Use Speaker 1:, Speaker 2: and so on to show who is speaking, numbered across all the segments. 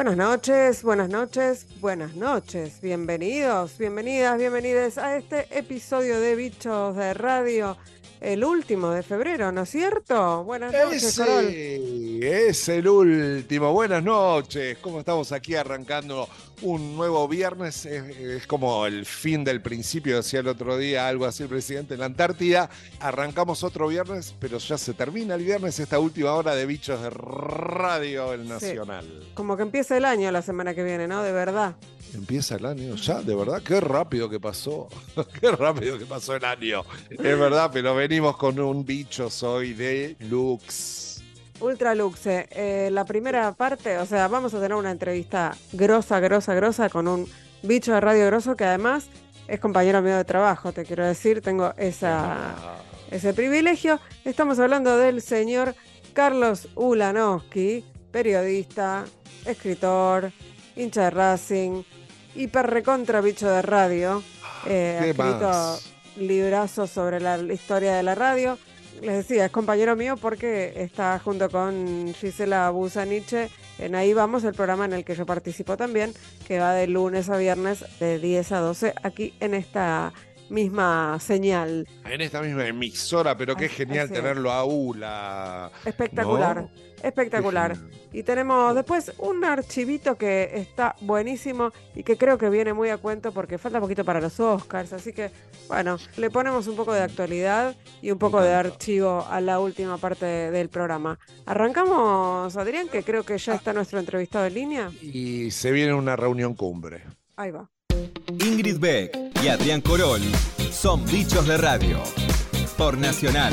Speaker 1: Buenas noches, buenas noches, buenas noches. Bienvenidos, bienvenidas, bienvenidas a este episodio de Bichos de Radio, el último de febrero, ¿no es cierto? Buenas noches,
Speaker 2: Ese Es el último. Buenas noches. ¿Cómo estamos aquí arrancando un nuevo viernes? Es, como el fin del principio, decía el otro día algo así el presidente en la Antártida. Arrancamos otro viernes, pero ya se termina el viernes esta última hora de Bichos de Radio El Nacional.
Speaker 1: Como que empieza el año la semana que viene, ¿no? De verdad.
Speaker 2: Empieza el año ya, de verdad, qué rápido que pasó. qué rápido que pasó el año. Es verdad, pero venimos con un bicho hoy de Lux.
Speaker 1: Ultra Luxe. Eh, la primera parte, o sea, vamos a tener una entrevista grosa, grosa, grosa con un bicho de radio grosso que además es compañero mío de trabajo, te quiero decir, tengo esa, ese privilegio. Estamos hablando del señor Carlos Ulanowski, periodista, escritor, hincha de Racing, hiper recontra bicho de radio. Eh, ha escrito librazos sobre la, historia de la radio. Les decía, es compañero mío porque está junto con Gisela Busaniche en Ahí Vamos, el programa en el que yo participo también, que va de lunes a viernes de 10 a 12 aquí en esta misma señal.
Speaker 2: En esta misma emisora, pero qué genial tenerlo a ULA.
Speaker 1: Espectacular, espectacular. Y tenemos después un archivito que está buenísimo y que creo que viene muy a cuento porque falta poquito para los Oscars. Así que, bueno, le ponemos un poco de actualidad y un poco de archivo a la última parte del programa. Arrancamos, Adrián, que creo que ya está nuestro entrevistado en línea.
Speaker 2: Y se viene una reunión cumbre.
Speaker 1: Ahí va.
Speaker 3: Ingrid Beck y Adrián Corol son bichos de radio por Nacional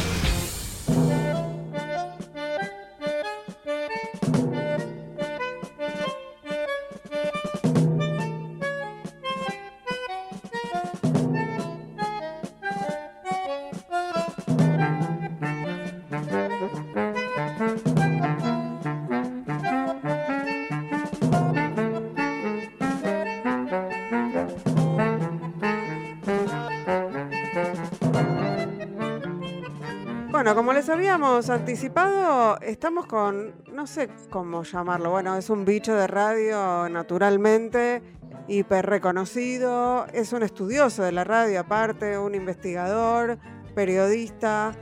Speaker 1: habíamos anticipado, estamos con, no sé cómo llamarlo, bueno, es un bicho de radio naturalmente, hiper reconocido, es un estudioso de la radio aparte, un investigador, periodista,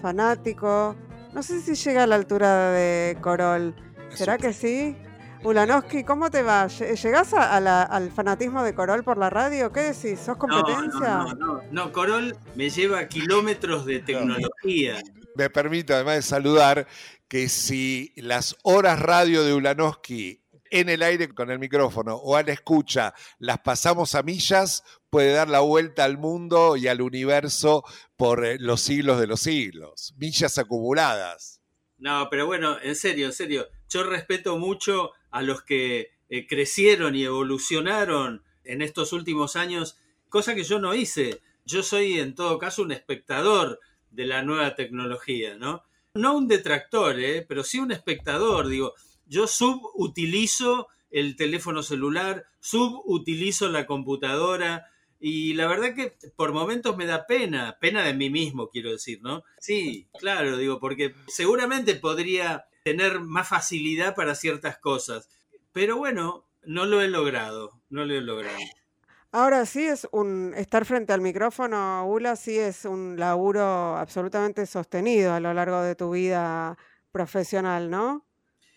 Speaker 1: fanático. No sé si llega a la altura de Corol. ¿Será que sí? Ulanowski, ¿cómo te va? ¿Llegás al fanatismo de Corol por la radio? ¿Qué decís? ¿Sos competencia?
Speaker 4: No, no, no, no, Corol me lleva kilómetros de tecnología
Speaker 2: me permito además de saludar que si las horas radio de Ulanowski en el aire con el micrófono o a la escucha las pasamos a millas, puede dar la vuelta al mundo y al universo por eh, los siglos de los siglos. Millas acumuladas.
Speaker 4: No, pero bueno, en serio, en serio, yo respeto mucho a los que eh, crecieron y evolucionaron en estos últimos años, cosa que yo no hice. Yo soy en todo caso un espectador de la nueva tecnología, ¿no? No un detractor, ¿eh? pero sí un espectador, digo, yo subutilizo el teléfono celular, subutilizo la computadora y la verdad que por momentos me da pena, pena de mí mismo, quiero decir, ¿no? Sí, claro, digo, porque seguramente podría tener más facilidad para ciertas cosas, pero bueno, no lo he logrado, no lo he logrado.
Speaker 1: Ahora sí es un estar frente al micrófono, Ula, sí es un laburo absolutamente sostenido a lo largo de tu vida profesional, ¿no?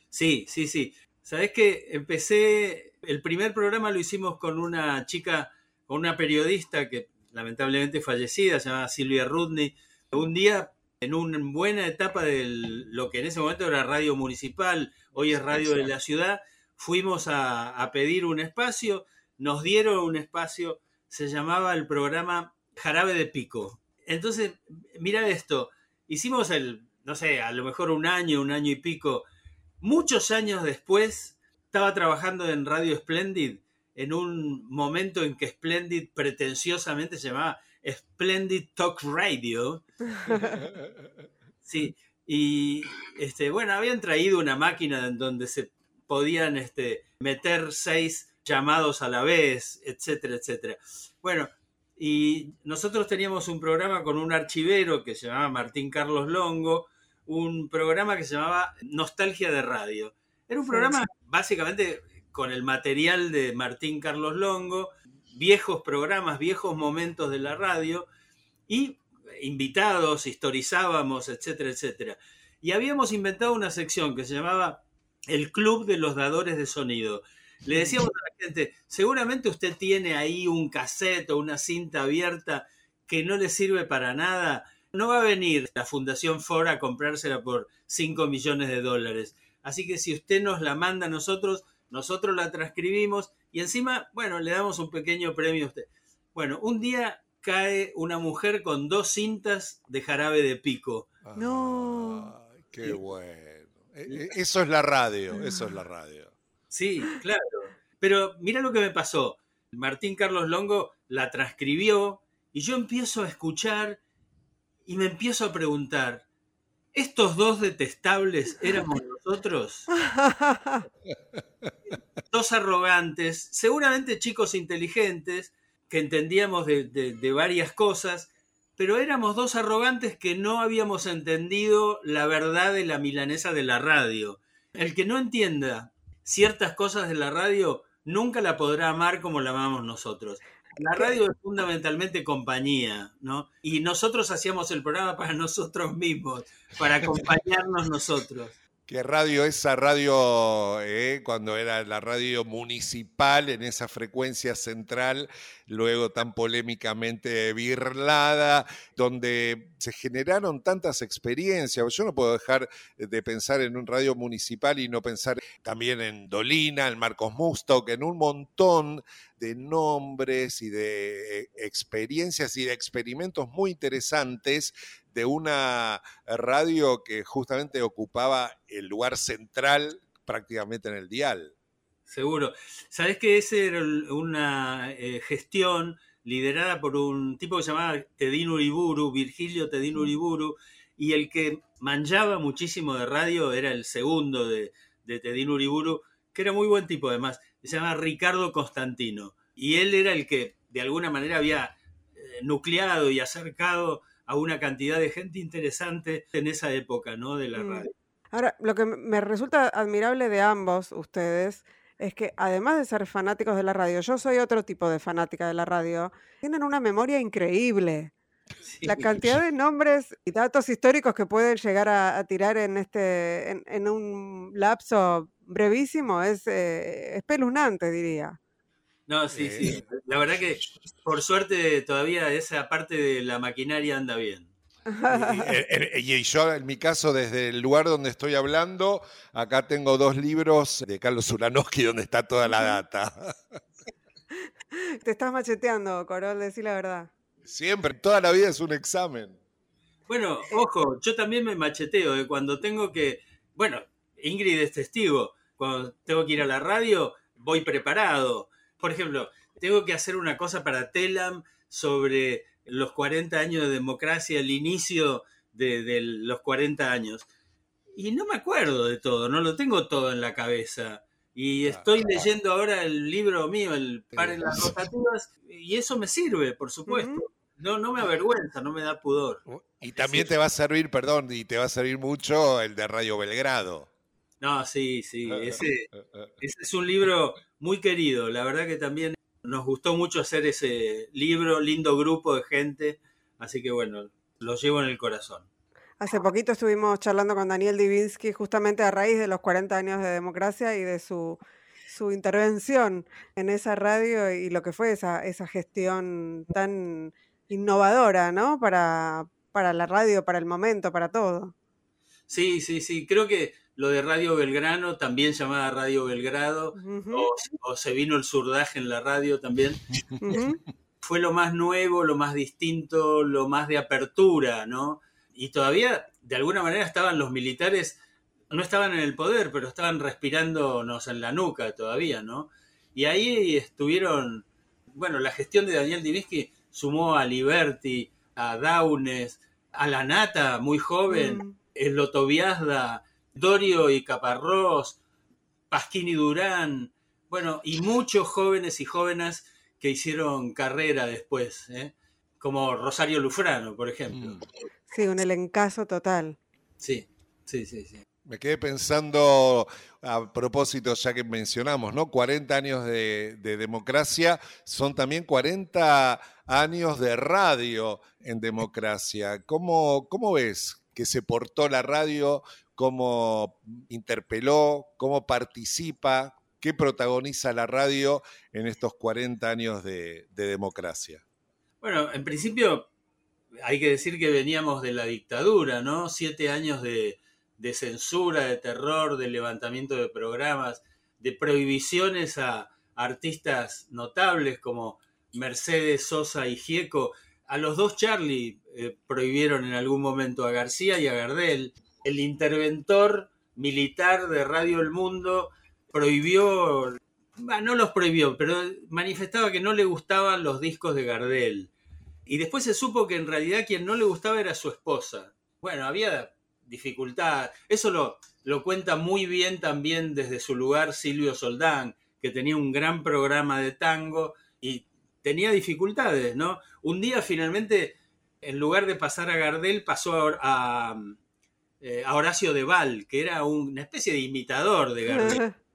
Speaker 4: Sí, sí, sí. Sabes que empecé, el primer programa lo hicimos con una chica, con una periodista que lamentablemente fallecida, se llama Silvia Rudney. Un día, en una buena etapa de lo que en ese momento era radio municipal, hoy es radio de la ciudad, fuimos a pedir un espacio nos dieron un espacio, se llamaba el programa Jarabe de Pico. Entonces, mira esto, hicimos el, no sé, a lo mejor un año, un año y pico. Muchos años después, estaba trabajando en Radio Splendid, en un momento en que Splendid pretenciosamente se llamaba Splendid Talk Radio. Sí, y este, bueno, habían traído una máquina en donde se podían este, meter seis llamados a la vez, etcétera, etcétera. Bueno, y nosotros teníamos un programa con un archivero que se llamaba Martín Carlos Longo, un programa que se llamaba Nostalgia de Radio. Era un programa básicamente con el material de Martín Carlos Longo, viejos programas, viejos momentos de la radio y invitados, historizábamos, etcétera, etcétera. Y habíamos inventado una sección que se llamaba el Club de los Dadores de Sonido. Le decíamos a la gente, seguramente usted tiene ahí un cassette o una cinta abierta que no le sirve para nada. No va a venir la Fundación Ford a comprársela por 5 millones de dólares. Así que si usted nos la manda a nosotros, nosotros la transcribimos y encima, bueno, le damos un pequeño premio a usted. Bueno, un día cae una mujer con dos cintas de jarabe de pico.
Speaker 1: No.
Speaker 2: qué bueno. E, e, eso es la radio, eso es la radio.
Speaker 4: Sí, claro. Pero mira lo que me pasó. Martín Carlos Longo la transcribió y yo empiezo a escuchar y me empiezo a preguntar, ¿estos dos detestables éramos nosotros? dos arrogantes, seguramente chicos inteligentes, que entendíamos de, de, varias cosas, pero éramos dos arrogantes que no habíamos entendido la verdad de la milanesa de la radio. El que no entienda ciertas cosas de la radio nunca la podrá amar como la amamos nosotros. La radio es fundamentalmente compañía, ¿no? Y nosotros hacíamos el programa para nosotros mismos, para acompañarnos nosotros.
Speaker 2: ¿Qué radio esa radio, eh, cuando era la radio municipal en esa frecuencia central, luego tan polémicamente birlada, donde se generaron tantas experiencias? Yo no puedo dejar de pensar en un radio municipal y no pensar también en Dolina, en Marcos Musto, que en un montón de nombres y de eh, experiencias y de experimentos muy interesantes de una radio que justamente ocupaba el lugar central prácticamente en el dial.
Speaker 4: Seguro. Sabes que esa era una eh, gestión liderada por un tipo que se llamaba Tedín Uriburu, Virgilio Tedín Uriburu, y el que manchaba muchísimo de radio era el segundo de, de Tedín Uriburu, que era muy buen tipo además, se llama Ricardo Constantino. Y él era el que de alguna manera había eh, nucleado y acercado a una cantidad de gente interesante en esa época, ¿no? De la mm. radio.
Speaker 1: Ahora, lo que me resulta admirable de ambos ustedes es que además de ser fanáticos de la radio, yo soy otro tipo de fanática de la radio, tienen una memoria increíble. La cantidad de nombres y datos históricos que pueden llegar a, tirar en este en, un lapso brevísimo es eh, espeluznante, diría.
Speaker 4: No, sí, sí. Eh, la verdad que por suerte todavía esa parte de la maquinaria anda bien.
Speaker 2: Y, yo, en mi caso, desde el lugar donde estoy hablando, acá tengo dos libros de Carlos Uranowski donde está toda la data.
Speaker 1: Te estás macheteando, Corol, decí la verdad.
Speaker 2: Siempre, toda la vida es un examen.
Speaker 4: Bueno, ojo, yo también me macheteo de cuando tengo que, bueno, Ingrid es testigo, cuando tengo que ir a la radio, voy preparado por ejemplo, tengo que hacer una cosa para Telam sobre los 40 años de democracia, el inicio de, los 40 años. Y no me acuerdo de todo, no lo tengo todo en la cabeza. Y estoy leyendo ahora el libro mío, el Par en las rotativas, y eso me sirve, por supuesto. No, no me avergüenza, no me da pudor.
Speaker 2: Y también te va a servir, perdón, y te va a servir mucho el de Radio Belgrado.
Speaker 4: No, sí, sí. ese es un libro muy querido. La verdad que también nos gustó mucho hacer ese libro, lindo grupo de gente. Así que bueno, lo llevo en el corazón.
Speaker 1: Hace poquito estuvimos charlando con Daniel Divinsky justamente a raíz de los 40 años de democracia y de su, su intervención en esa radio y lo que fue esa, esa gestión tan innovadora, ¿no? Para, para la radio, para el momento, para todo.
Speaker 4: Sí, sí, sí. Creo que lo de Radio Belgrano, también llamada Radio Belgrado, o, se vino el surdaje en la radio también. Fue lo más nuevo, lo más distinto, lo más de apertura, ¿no? Y todavía, de alguna manera, estaban los militares, no estaban en el poder, pero estaban respirándonos en la nuca todavía, ¿no? Y ahí estuvieron, bueno, la gestión de Daniel Divisky sumó a Liberty, a Daunes, a la Nata, muy joven, mm. el Lotoviazda, Dorio y Caparrós, Pasquini Durán, bueno, y muchos jóvenes y jóvenes que hicieron carrera después, ¿eh? como Rosario Lufrano, por ejemplo. Mm.
Speaker 1: Sí, un elencazo total.
Speaker 4: Sí, sí, sí, sí.
Speaker 2: Me quedé pensando a propósito, ya que mencionamos, ¿no? 40 años de, democracia son también 40 años de radio en democracia. ¿Cómo, ¿Cómo ves que se portó la radio? ¿Cómo interpeló? ¿Cómo participa? ¿Qué protagoniza la radio en estos 40 años de democracia?
Speaker 4: Bueno, en principio hay que decir que veníamos de la dictadura, ¿no? Siete años de de censura, de terror, de levantamiento de programas, de prohibiciones a artistas notables como Mercedes Sosa y Gieco. A los dos Charlie eh, prohibieron en algún momento a García y a Gardel. El interventor militar de Radio El Mundo prohibió, no los prohibió, pero manifestaba que no le gustaban los discos de Gardel. Y después se supo que en realidad quien no le gustaba era su esposa. Bueno, había dificultad. Eso lo, lo cuenta muy bien también desde su lugar Silvio Soldán, que tenía un gran programa de tango y tenía dificultades, ¿no? Un día finalmente, en lugar de pasar a Gardel, pasó a, a, eh, Horacio Deval, que era una especie de imitador de Gardel.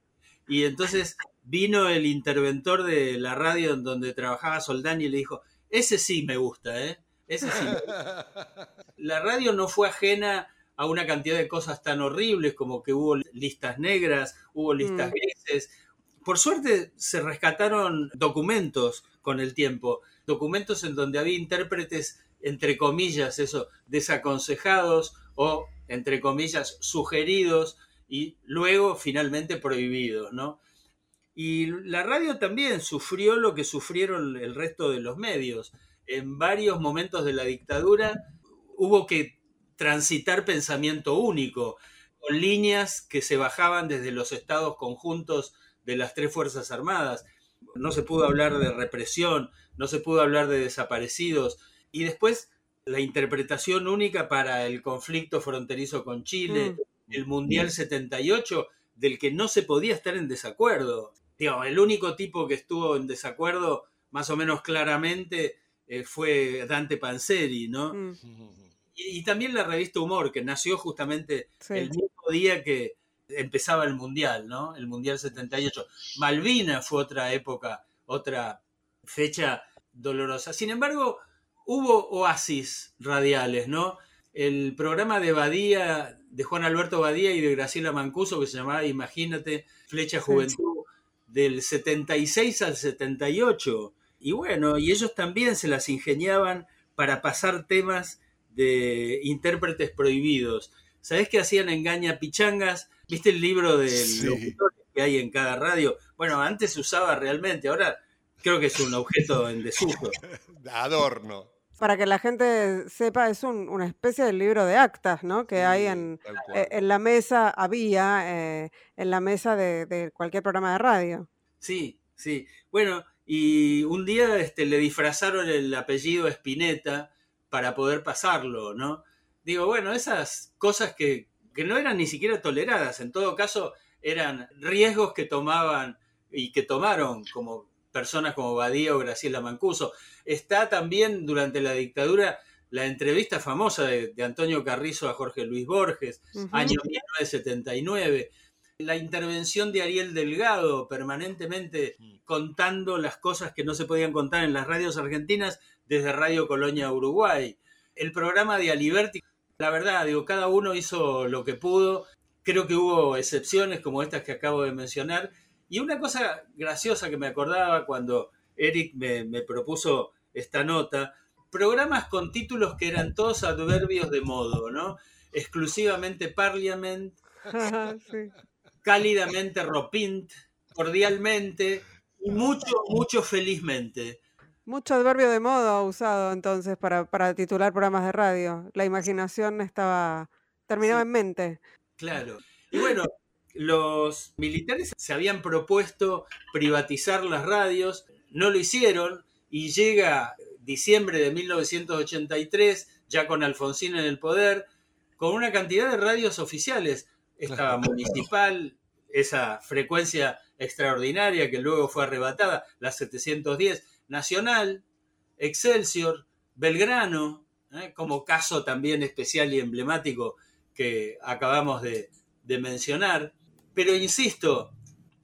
Speaker 4: Y entonces vino el interventor de la radio en donde trabajaba Soldán y le dijo, ese sí me gusta, ¿eh? Ese sí. La radio no fue ajena a una cantidad de cosas tan horribles como que hubo listas negras, hubo listas mm. grises. Por suerte se rescataron documentos con el tiempo, documentos en donde había intérpretes, entre comillas, eso, desaconsejados o, entre comillas, sugeridos y luego finalmente prohibidos, ¿no? Y la radio también sufrió lo que sufrieron el resto de los medios. En varios momentos de la dictadura hubo que transitar pensamiento único, con líneas que se bajaban desde los estados conjuntos de las tres Fuerzas Armadas. No se pudo hablar de represión, no se pudo hablar de desaparecidos. Y después la interpretación única para el conflicto fronterizo con Chile, mm. el Mundial 78, del que no se podía estar en desacuerdo. el único tipo que estuvo en desacuerdo más o menos claramente eh, fue Dante Panzeri, ¿no? Mm y, también la revista Humor, que nació justamente el mismo día que empezaba el Mundial, ¿no? El Mundial 78. Malvina fue otra época, otra fecha dolorosa. Sin embargo, hubo oasis radiales, ¿no? El programa de Badía, de Juan Alberto Badía y de Graciela Mancuso, que se llamaba Imagínate, Flecha Juventud, del 76 al 78. Y bueno, y ellos también se las ingeniaban para pasar temas de intérpretes prohibidos. ¿Sabés que hacían engaña pichangas? ¿Viste el libro del que hay en cada radio? Bueno, antes se usaba realmente, ahora creo que es un objeto en desuso.
Speaker 2: Adorno.
Speaker 1: Para que la gente sepa, es una especie de libro de actas, ¿no? Que hay en, eh, en, la mesa, había eh, en la mesa de, de, cualquier programa de radio.
Speaker 4: Sí, sí. Bueno, y un día este, le disfrazaron el apellido Spinetta para poder pasarlo, ¿no? Digo, bueno, esas cosas que, no eran ni siquiera toleradas, en todo caso eran riesgos que tomaban y que tomaron como personas como Badía o Graciela Mancuso. Está también durante la dictadura la entrevista famosa de, Antonio Carrizo a Jorge Luis Borges, año 1979, la intervención de Ariel Delgado permanentemente mm. contando las cosas que no se podían contar en las radios argentinas desde Radio Colonia Uruguay. El programa de Aliberti, la verdad, digo, cada uno hizo lo que pudo. Creo que hubo excepciones como estas que acabo de mencionar. Y una cosa graciosa que me acordaba cuando Eric me, propuso esta nota, programas con títulos que eran todos adverbios de modo, ¿no? Exclusivamente Parliament, cálidamente Ropint, cordialmente y mucho, mucho felizmente.
Speaker 1: Mucho adverbio de modo usado entonces para, para titular programas de radio. La imaginación estaba terminaba en mente.
Speaker 4: Claro. Y bueno, los militares se habían propuesto privatizar las radios, no lo hicieron y llega diciembre de 1983, ya con Alfonsín en el poder, con una cantidad de radios oficiales. Esta municipal, esa frecuencia extraordinaria que luego fue arrebatada, la 710, Nacional, Excelsior, Belgrano, ¿eh? como caso también especial y emblemático que acabamos de, de mencionar, pero insisto,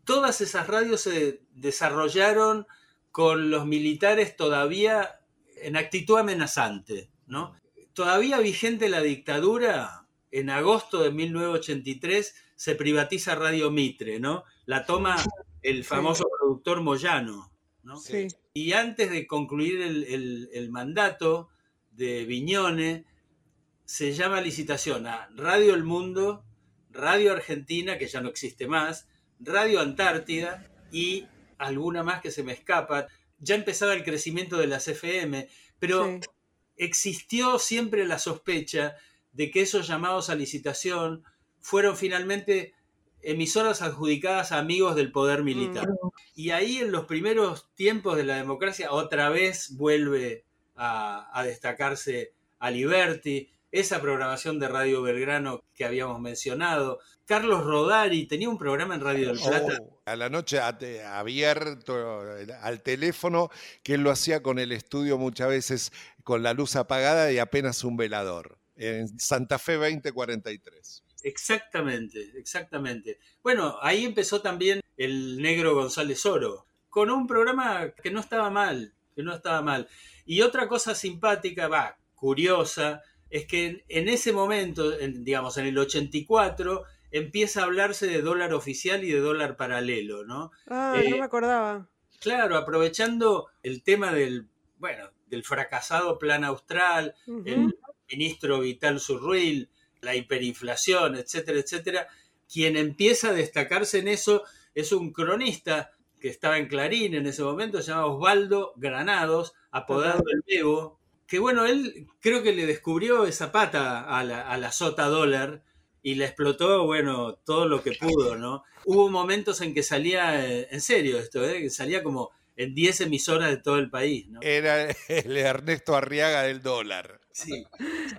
Speaker 4: todas esas radios se desarrollaron con los militares todavía en actitud amenazante, ¿no? Todavía vigente la dictadura, en agosto de 1983 se privatiza Radio Mitre, ¿no? La toma el famoso productor Moyano, ¿no?
Speaker 1: Sí.
Speaker 4: Y antes de concluir el, el- el mandato de Viñone, se llama licitación a Radio El Mundo, Radio Argentina, que ya no existe más, Radio Antártida y alguna más que se me escapa. Ya empezaba el crecimiento de las FM, pero
Speaker 1: Sí.
Speaker 4: existió siempre la sospecha de que esos llamados a licitación fueron finalmente emisoras adjudicadas a amigos del poder militar. Y ahí en los primeros tiempos de la democracia otra vez vuelve a, a destacarse a Liberty, esa programación de Radio Belgrano que habíamos mencionado. Carlos Rodari tenía un programa en Radio del Plata.
Speaker 2: Oh, a la noche abierto eh, al teléfono, que él lo hacía con el estudio muchas veces con la luz apagada y apenas un velador, en Santa Fe 2043.
Speaker 4: Exactamente, exactamente. Bueno, ahí empezó también el negro González Oro, con un programa que no estaba mal, que no estaba mal. Y otra cosa simpática, va, curiosa, es que en, en ese momento, en- digamos, en el 84, empieza a hablarse de dólar oficial y de dólar paralelo, ¿no?
Speaker 1: Ah,
Speaker 4: Eh,
Speaker 1: no me acordaba.
Speaker 4: Claro, aprovechando el tema del, bueno, del fracasado plan austral, el ministro Vital Surruil, la hiperinflación, etcétera, etcétera. Quien empieza a destacarse en eso es un cronista que estaba en Clarín en ese momento, se llama Osvaldo Granados, apodado El Bebo, que bueno, él creo que le descubrió esa pata a la, a la sota dólar y le explotó, bueno, todo lo que pudo, ¿no? Hubo momentos en que salía, eh, en serio esto, ¿eh? que salía como en 10 emisoras de todo el país, ¿no?
Speaker 2: Era el Ernesto Arriaga del dólar.
Speaker 4: Sí.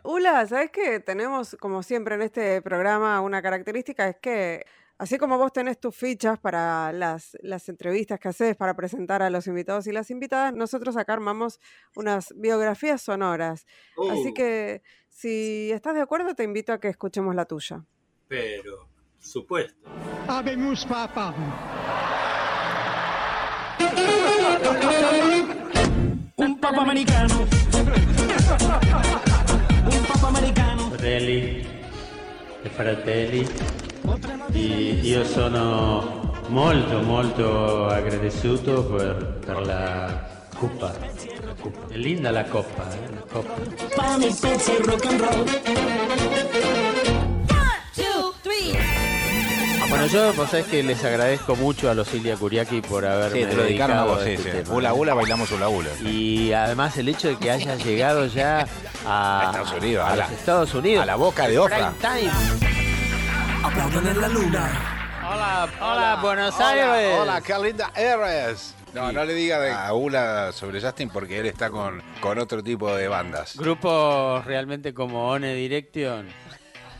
Speaker 1: Ula, ¿sabes qué? Tenemos, como siempre en este programa, una característica, es que así como vos tenés tus fichas para las, las entrevistas que haces para presentar a los invitados y las invitadas, nosotros acá armamos unas biografías sonoras. Así
Speaker 4: Uh,
Speaker 1: que si estás de acuerdo, te invito a que escuchemos la tuya.
Speaker 4: Pero, supuesto.
Speaker 5: Habemus Papa.
Speaker 6: Un papa americano. Un papa americano.
Speaker 7: Fratelli e fratelli, io sono molto molto agradecido per, per la coppa. È linda la coppa, eh, la coppa.
Speaker 6: Pan y pizza y rock and roll.
Speaker 7: Bueno, yo, vos sabés que les agradezco mucho a los Ilia Kuriaki por haberme
Speaker 8: Sí, te lo dedicaron a
Speaker 7: dedicado
Speaker 8: vos, sí,
Speaker 7: este
Speaker 8: sí.
Speaker 7: tema,
Speaker 8: Hula
Speaker 7: ¿no?
Speaker 8: hula, bailamos hula hula.
Speaker 7: Y además el hecho de que haya llegado ya a,
Speaker 8: A Estados Unidos,
Speaker 7: a,
Speaker 8: a
Speaker 7: los
Speaker 8: la-
Speaker 7: Estados Unidos.
Speaker 8: a la boca de
Speaker 7: time.
Speaker 6: Aplaudan en la luna.
Speaker 7: Hola, hola, Buenos
Speaker 8: Hola,
Speaker 7: Aires.
Speaker 8: Hola, qué linda eres. No, no le diga de- a Hula sobre Justin porque él está con, con otro tipo de bandas.
Speaker 7: Grupos realmente como One Direction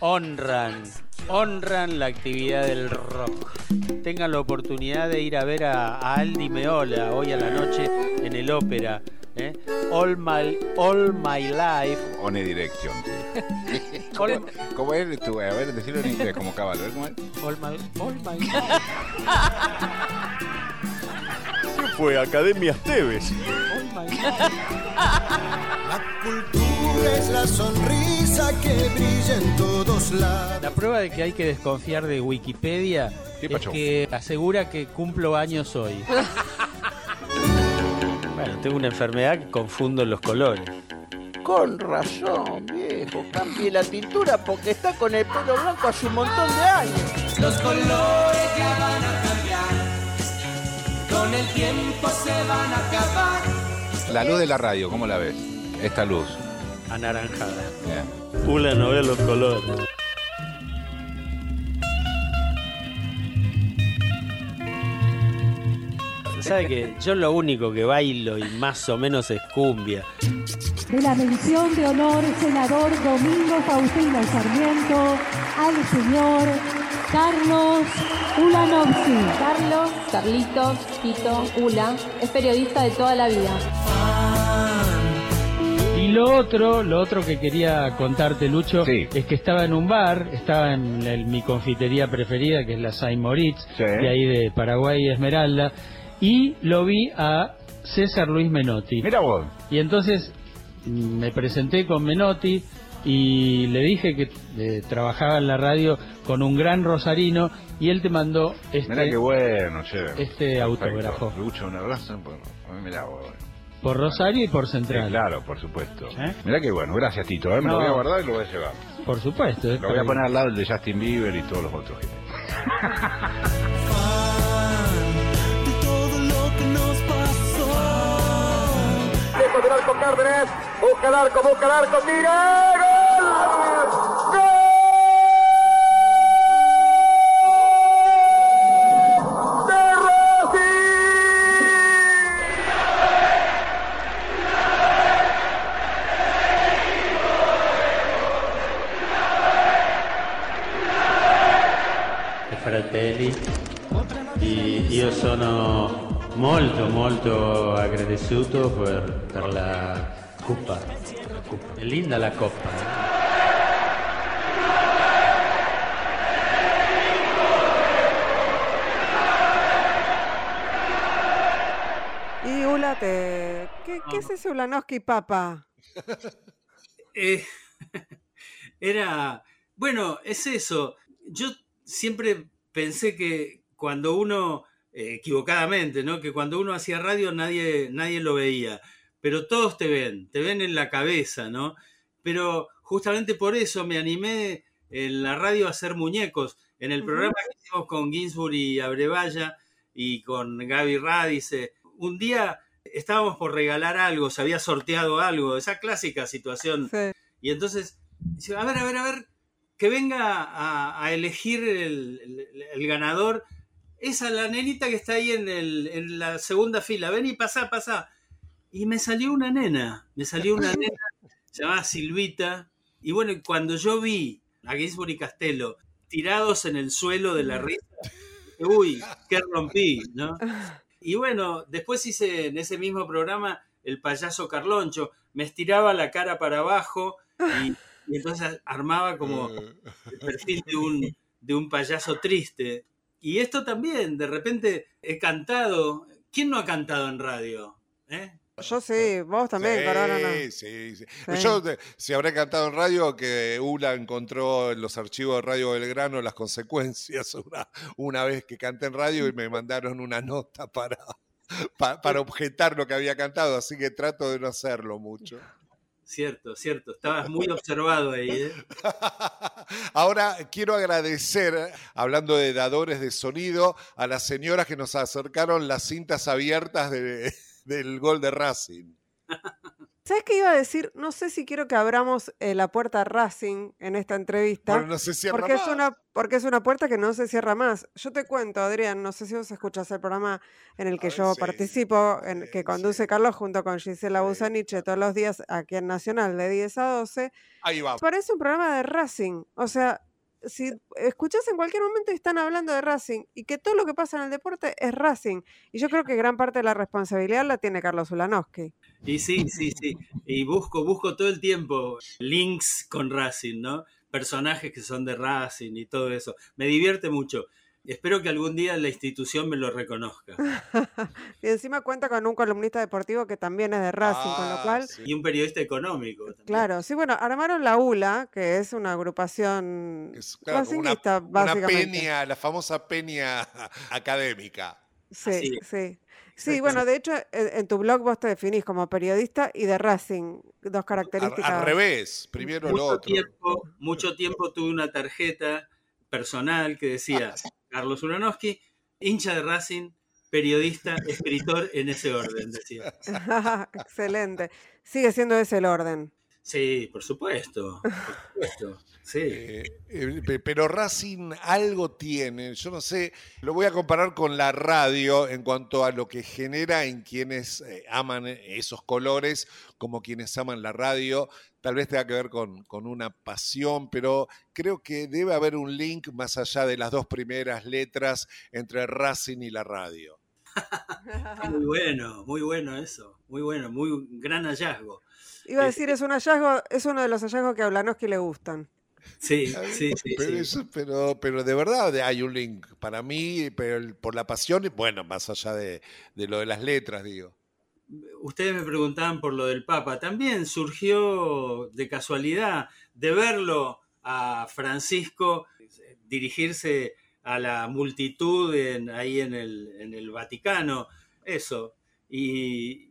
Speaker 7: honran, honran la actividad del rock. Tengan la oportunidad de ir a ver a, a Aldi Meola hoy a la noche en el ópera. ¿eh? All, my, all My Life.
Speaker 8: One Direction.
Speaker 7: All,
Speaker 8: ¿Cómo es? Tú, a ver, decirlo en inglés como caballo. a ver, ¿cómo es?
Speaker 7: all my, all my life.
Speaker 9: Fue Academia Esteves.
Speaker 7: all my life.
Speaker 10: La cultura es la sonrisa que brilla en todos lados.
Speaker 7: La prueba de que hay que desconfiar de Wikipedia
Speaker 8: ¿Qué
Speaker 7: es que asegura que cumplo años hoy. bueno, tengo una enfermedad que confundo los colores.
Speaker 11: Con razón, viejo. Cambie la tintura porque está con el pelo blanco hace un montón de años.
Speaker 6: Los colores ya van a cambiar. Con el tiempo se van a acabar.
Speaker 8: La luz de la radio, ¿cómo la ves? Esta luz.
Speaker 7: Anaranjada. Una no ve los colores. ¿Sabe que Yo lo único que bailo y más o menos es cumbia.
Speaker 12: de la mención de honor senador Domingo Faustino Sarmiento al señor Carlos Ulanovsky.
Speaker 13: Carlos, Carlitos, Tito, Ula, es periodista de toda la vida.
Speaker 14: Lo otro, lo otro que quería contarte, Lucho, es que estaba en un bar, estaba en el- mi confitería preferida, que es la Saint Moritz,
Speaker 8: Sí.
Speaker 14: de ahí de Paraguay Esmeralda, y lo vi a César Luis Menotti.
Speaker 8: Mira vos.
Speaker 14: Y entonces mm, me presenté con Menotti y le dije que eh, trabajaba en la radio con un gran rosarino y él te mandó este,
Speaker 8: Mirá qué bueno, che.
Speaker 14: este autógrafo.
Speaker 8: Lucho, un abrazo. Por, mirá vos.
Speaker 14: Por Rosario y por
Speaker 8: Sí,
Speaker 14: Central.
Speaker 8: claro, por supuesto.
Speaker 14: ¿Eh?
Speaker 8: Mirá qué bueno, gracias Tito. ¿eh? Me
Speaker 14: No.
Speaker 8: lo voy a guardar y lo voy a llevar.
Speaker 14: Por supuesto.
Speaker 8: Lo voy a poner al lado del de Justin Bieber y todos los otros.
Speaker 6: de todo lo que
Speaker 7: molto molto agradecido per, per la coppa. È linda la coppa. eh?
Speaker 1: Y Ula, te... ¿qué, qué es ese Ulanowski Papa?
Speaker 4: Eh, era, bueno, es eso. Yo siempre pensé que cuando uno, eh, equivocadamente, ¿no? Que cuando uno hacía radio nadie, nadie lo veía. Pero todos te ven, te ven en la cabeza, ¿no? Pero justamente por eso me animé en la radio a hacer muñecos. En el programa que hicimos con Ginsburg y Abrevaya y con Gaby Radice, un día estábamos por regalar algo, se había sorteado algo, esa clásica situación. Y entonces, a ver, a ver, a ver, que venga a, a elegir el, el- el ganador. Esa, la nenita que está ahí en, el- en la segunda fila, ven y pasá, pasá. Y me salió una nena, me salió una nena, se llamaba Silvita. Y bueno, cuando yo vi a Ginsburg y Castelo tirados en el suelo de la risa, uy, qué rompí, ¿no? Y bueno, después hice en ese mismo programa el payaso Carloncho, me estiraba la cara para abajo y, y entonces armaba como el perfil de un, de un payaso triste. Y esto también, de repente he cantado. ¿Quién no ha cantado en radio? ¿Eh?
Speaker 1: Yo sí, vos también,
Speaker 2: sí,
Speaker 1: Corona, no.
Speaker 2: Sí, sí.
Speaker 1: Sí.
Speaker 2: Yo, si habré cantado en radio, que Ula encontró en los archivos de Radio Belgrano las consecuencias una, una vez que canté en radio y me mandaron una nota para, pa- para objetar lo que había cantado, así que trato de no hacerlo mucho.
Speaker 4: Cierto, cierto. Estabas muy observado ahí. ¿eh?
Speaker 2: Ahora quiero agradecer, hablando de dadores de sonido, a las señoras que nos acercaron las cintas abiertas de- del gol de Racing.
Speaker 1: ¿Sabes qué iba a decir? No sé si quiero que abramos eh, la puerta Racing en esta entrevista.
Speaker 2: Bueno, no se cierra
Speaker 1: porque es una Porque es una puerta que no se cierra más. Yo te cuento, Adrián, no sé si vos escuchas el programa en el que yo participo, en que conduce Carlos junto con Gisela Busaniche todos los días aquí en Nacional de 10 a 12.
Speaker 2: Ahí va.
Speaker 1: Parece un programa de Racing. O sea, si escuchás en cualquier momento están hablando de Racing y que todo lo que pasa en el deporte es Racing. Y yo creo que gran parte de la responsabilidad la tiene Carlos Ulanowski.
Speaker 4: Y sí, sí, sí. Y busco, busco todo el tiempo links con Racing, ¿no? Personajes que son de Racing y todo eso. Me divierte mucho. Espero que algún día la institución me lo reconozca.
Speaker 1: Y encima cuenta con un columnista deportivo que también es de Racing, con
Speaker 2: Ah,
Speaker 1: lo cual,
Speaker 4: Y un periodista económico. también.
Speaker 1: claro, sí, bueno, armaron la ULA, que es una agrupación
Speaker 2: Claro, como una,
Speaker 1: racinguista,
Speaker 2: una
Speaker 1: básicamente.
Speaker 2: peña, la famosa peña académica.
Speaker 1: Sí, sí. Sí, bueno, de hecho, en, tu blog vos te definís como periodista y de Racing, dos características.
Speaker 2: al revés, primero lo
Speaker 4: mucho
Speaker 2: otro.
Speaker 4: tiempo, mucho tiempo tuve una tarjeta personal que decía Carlos Ulanowski, hincha de Racing, periodista, escritor en ese orden, decía.
Speaker 1: Excelente. Sigue siendo ese el orden.
Speaker 4: Sí, por supuesto, por supuesto. Sí.
Speaker 2: Eh, eh, pe- pero Racing algo tiene, yo no sé, lo voy a comparar con la radio en cuanto a lo que genera en quienes eh, aman esos colores, como quienes aman la radio. Tal vez tenga que ver con, con una pasión, pero creo que debe haber un link más allá de las dos primeras letras entre Racing y la radio.
Speaker 4: Muy bueno, muy bueno eso. Muy bueno, muy gran hallazgo.
Speaker 1: Iba a
Speaker 4: Este,
Speaker 1: decir, es un hallazgo, es uno de los hallazgos que a Ulanowski le gustan.
Speaker 4: Sí, sí, sí.
Speaker 2: Pero,
Speaker 4: sí.
Speaker 2: eso- pero, pero de verdad hay un link para mí, pero el- por la pasión, y bueno, más allá de, de lo de las letras, digo.
Speaker 4: Ustedes me preguntaban por lo del Papa. También surgió de casualidad de verlo a Francisco dirigirse a la multitud en- ahí en el, en el Vaticano. Eso. Y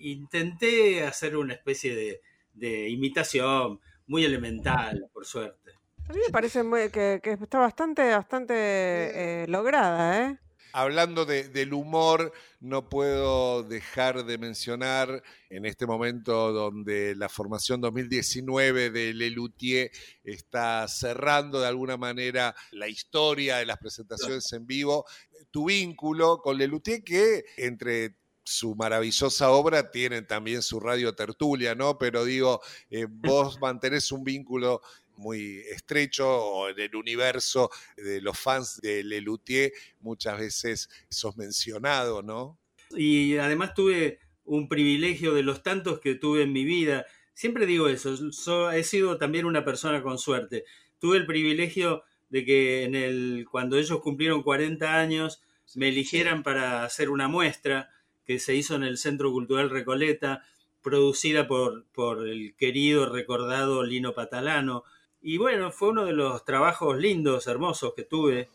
Speaker 4: intenté hacer una especie de, de imitación muy elemental, por suerte.
Speaker 1: A mí me parece muy- que, que está bastante, bastante eh, lograda, ¿eh?
Speaker 2: Hablando de- del humor, no puedo dejar de mencionar en este momento donde la formación 2019 de Lelutier está cerrando de alguna manera la historia de las presentaciones en vivo, tu vínculo con Lelutier que entre su maravillosa obra tienen también su radio tertulia, ¿no? Pero digo, eh, vos mantenés un vínculo muy estrecho en el universo de los fans de Lelutier, muchas veces sos mencionado, ¿no?
Speaker 4: Y además tuve un privilegio de los tantos que tuve en mi vida. Siempre digo eso, so- he sido también una persona con suerte. Tuve el privilegio de que en el, cuando ellos cumplieron 40 años me eligieran para hacer una muestra que se hizo en el Centro Cultural Recoleta, producida por, por el querido, recordado Lino Patalano. Y bueno, fue uno de los trabajos lindos, hermosos que tuve,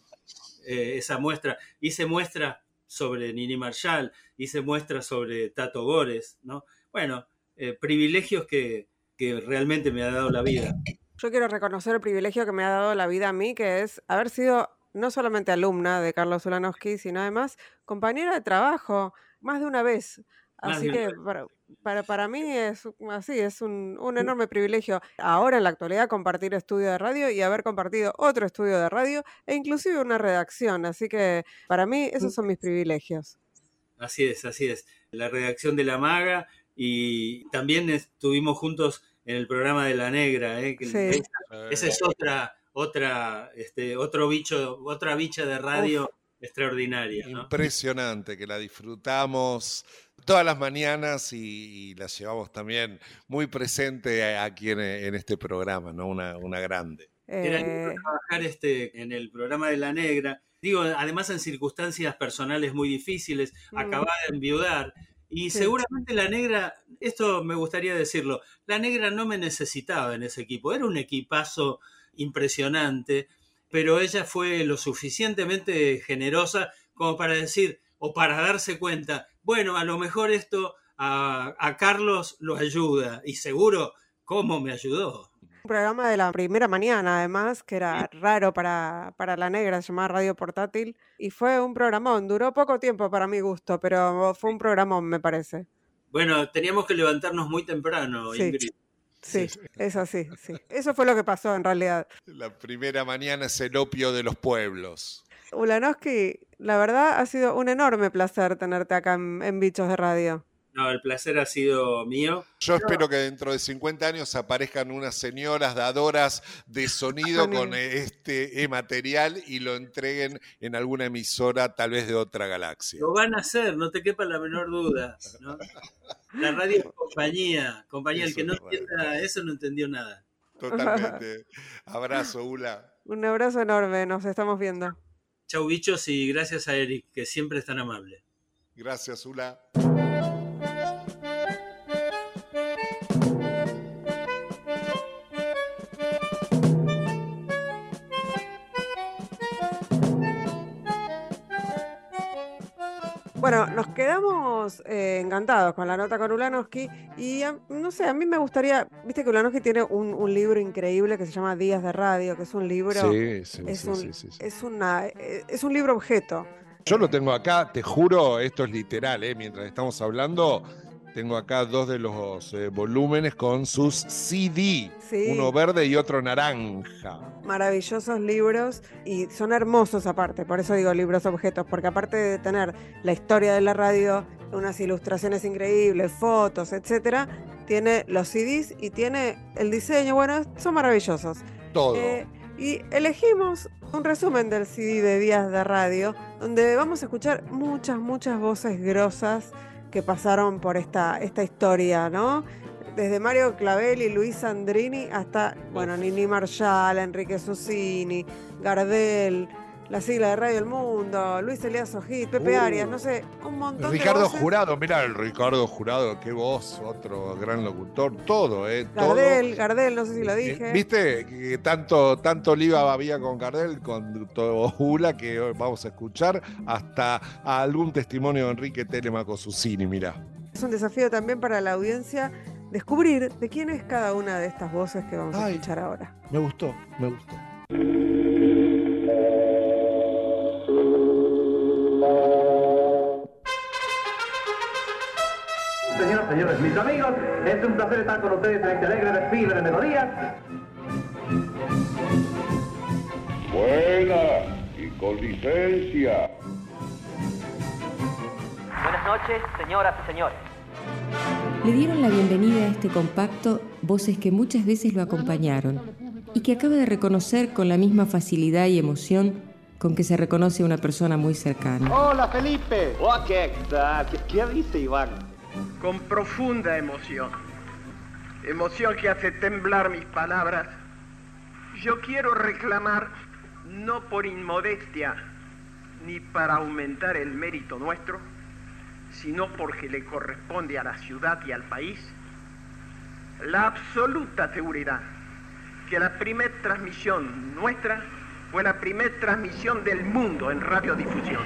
Speaker 4: eh, esa muestra. Hice muestra sobre Nini Marshall, hice muestra sobre Tato Gores, ¿no? Bueno, eh, privilegios que, que realmente me ha dado la vida.
Speaker 1: Yo quiero reconocer el privilegio que me ha dado la vida a mí, que es haber sido no solamente alumna de Carlos Ulanowski, sino además compañera de trabajo más de una vez. Así que para, para, para mí es así, es un, un enorme privilegio ahora en la actualidad compartir estudio de radio y haber compartido otro estudio de radio e inclusive una redacción. Así que para mí esos son mis privilegios.
Speaker 4: Así es, así es. La redacción de La Maga y también estuvimos juntos en el programa de La Negra, ¿eh? que
Speaker 1: Sí.
Speaker 4: esa, esa es otra, otra, este, otro bicho, otra bicha de radio extraordinaria, ¿no?
Speaker 2: Impresionante, que la disfrutamos todas las mañanas y, y la llevamos también muy presente aquí en, en este programa, ¿no? Una, una grande.
Speaker 4: Era lindo
Speaker 1: Eh,
Speaker 4: trabajar este, en el programa de La Negra. Digo, además en circunstancias personales muy difíciles,
Speaker 1: Mm.
Speaker 4: acababa de enviudar. Y
Speaker 1: Sí.
Speaker 4: seguramente La Negra, esto me gustaría decirlo, La Negra no me necesitaba en ese equipo. Era un equipazo impresionante, pero ella fue lo suficientemente generosa como para decir, o para darse cuenta, bueno, a lo mejor esto a, a Carlos lo ayuda. Y seguro, ¿cómo me ayudó?
Speaker 1: un programa de la primera mañana, además, que era raro para, para la negra, se llamaba Radio Portátil, y fue un programón. Duró poco tiempo para mi gusto, pero fue un programón, me parece.
Speaker 4: Bueno, teníamos que levantarnos muy temprano,
Speaker 1: Sí.
Speaker 4: Ingrid.
Speaker 1: Sí, es así, sí. Eso fue lo que pasó en realidad.
Speaker 2: La primera mañana es el opio de los pueblos.
Speaker 1: Ulanowski, la verdad ha sido un enorme placer tenerte acá en, en Bichos de Radio.
Speaker 4: No, el placer ha sido mío.
Speaker 2: Yo espero que dentro de 50 años aparezcan unas señoras dadoras de sonido con este eh, material y lo entreguen en alguna emisora, tal vez de otra galaxia.
Speaker 4: Lo van a hacer, no te quepa la menor duda. ¿no? La radio es compañía. Compañía, el que no entienda eso no entendió nada.
Speaker 2: Totalmente. Abrazo, Ula.
Speaker 1: Un abrazo enorme, nos estamos viendo.
Speaker 4: Chau bichos y gracias a Eric, que siempre es tan amable.
Speaker 2: Gracias, Ula.
Speaker 1: Bueno, nos quedamos eh, encantados con la nota con Ulanowski y a- no sé, a mí me gustaría, viste que Ulanowski tiene un, un libro increíble que se llama Días de Radio, que es un libro,
Speaker 2: Sí, sí,
Speaker 1: es,
Speaker 2: sí,
Speaker 1: un, es una, eh, es un libro objeto.
Speaker 2: Yo lo tengo acá, te juro, esto es literal, ¿eh? mientras estamos hablando, tengo acá dos de los eh, volúmenes con sus CD,
Speaker 1: Sí.
Speaker 2: uno verde y otro naranja.
Speaker 1: maravillosos libros y son hermosos aparte, por eso digo libros objetos, porque aparte de tener la historia de la radio, unas ilustraciones increíbles, fotos, etcétera, tiene los CDs y tiene el diseño, bueno, son maravillosos.
Speaker 2: Todo.
Speaker 1: Eh, y elegimos un resumen del CD de Días de Radio, donde vamos a escuchar muchas, muchas voces grosas que pasaron por esta, esta historia, ¿no? Desde Mario Clavelli, Luis Andrini hasta, bueno, Nini Marshall, Enrique Susini, Gardel, la sigla de Radio El Mundo, Luis Elías Ojit, Pepe
Speaker 2: Uh.
Speaker 1: Arias, no sé, un montón de
Speaker 2: Ricardo
Speaker 1: voces.
Speaker 2: Jurado, mira el Ricardo Jurado, qué voz, otro gran locutor, todo, ¿eh? Todo.
Speaker 1: Gardel, Gardel, no sé si lo
Speaker 2: Eh,
Speaker 1: dije.
Speaker 2: ¿Viste? Que tanto, tanto Oliva había con Gardel, con todo Hula, que hoy vamos a escuchar, hasta algún testimonio de Enrique Telemaco Susini, mira.
Speaker 1: Es un desafío también para la audiencia descubrir de quién es cada una de estas voces que vamos a escuchar ahora.
Speaker 2: Me gustó, me gustó.
Speaker 15: Mis amigos, es un placer estar con ustedes en este alegre desfile de melodías.
Speaker 16: Buena y con licencia.
Speaker 17: Buenas noches, señoras y señores.
Speaker 18: Le dieron la bienvenida a este compacto voces que muchas veces lo acompañaron y que acaba de reconocer con la misma facilidad y emoción con que se reconoce a una persona muy cercana.
Speaker 11: Hola Felipe.
Speaker 19: Oh, ¿qué, tal? ¿Qué, qué dice Iván?
Speaker 20: Con profunda emoción, emoción que hace temblar mis palabras, yo quiero reclamar, no por inmodestia ni para aumentar el mérito nuestro, sino porque le corresponde a la ciudad y al país, la absoluta seguridad que la primera transmisión nuestra fue la primera transmisión del mundo en radiodifusión.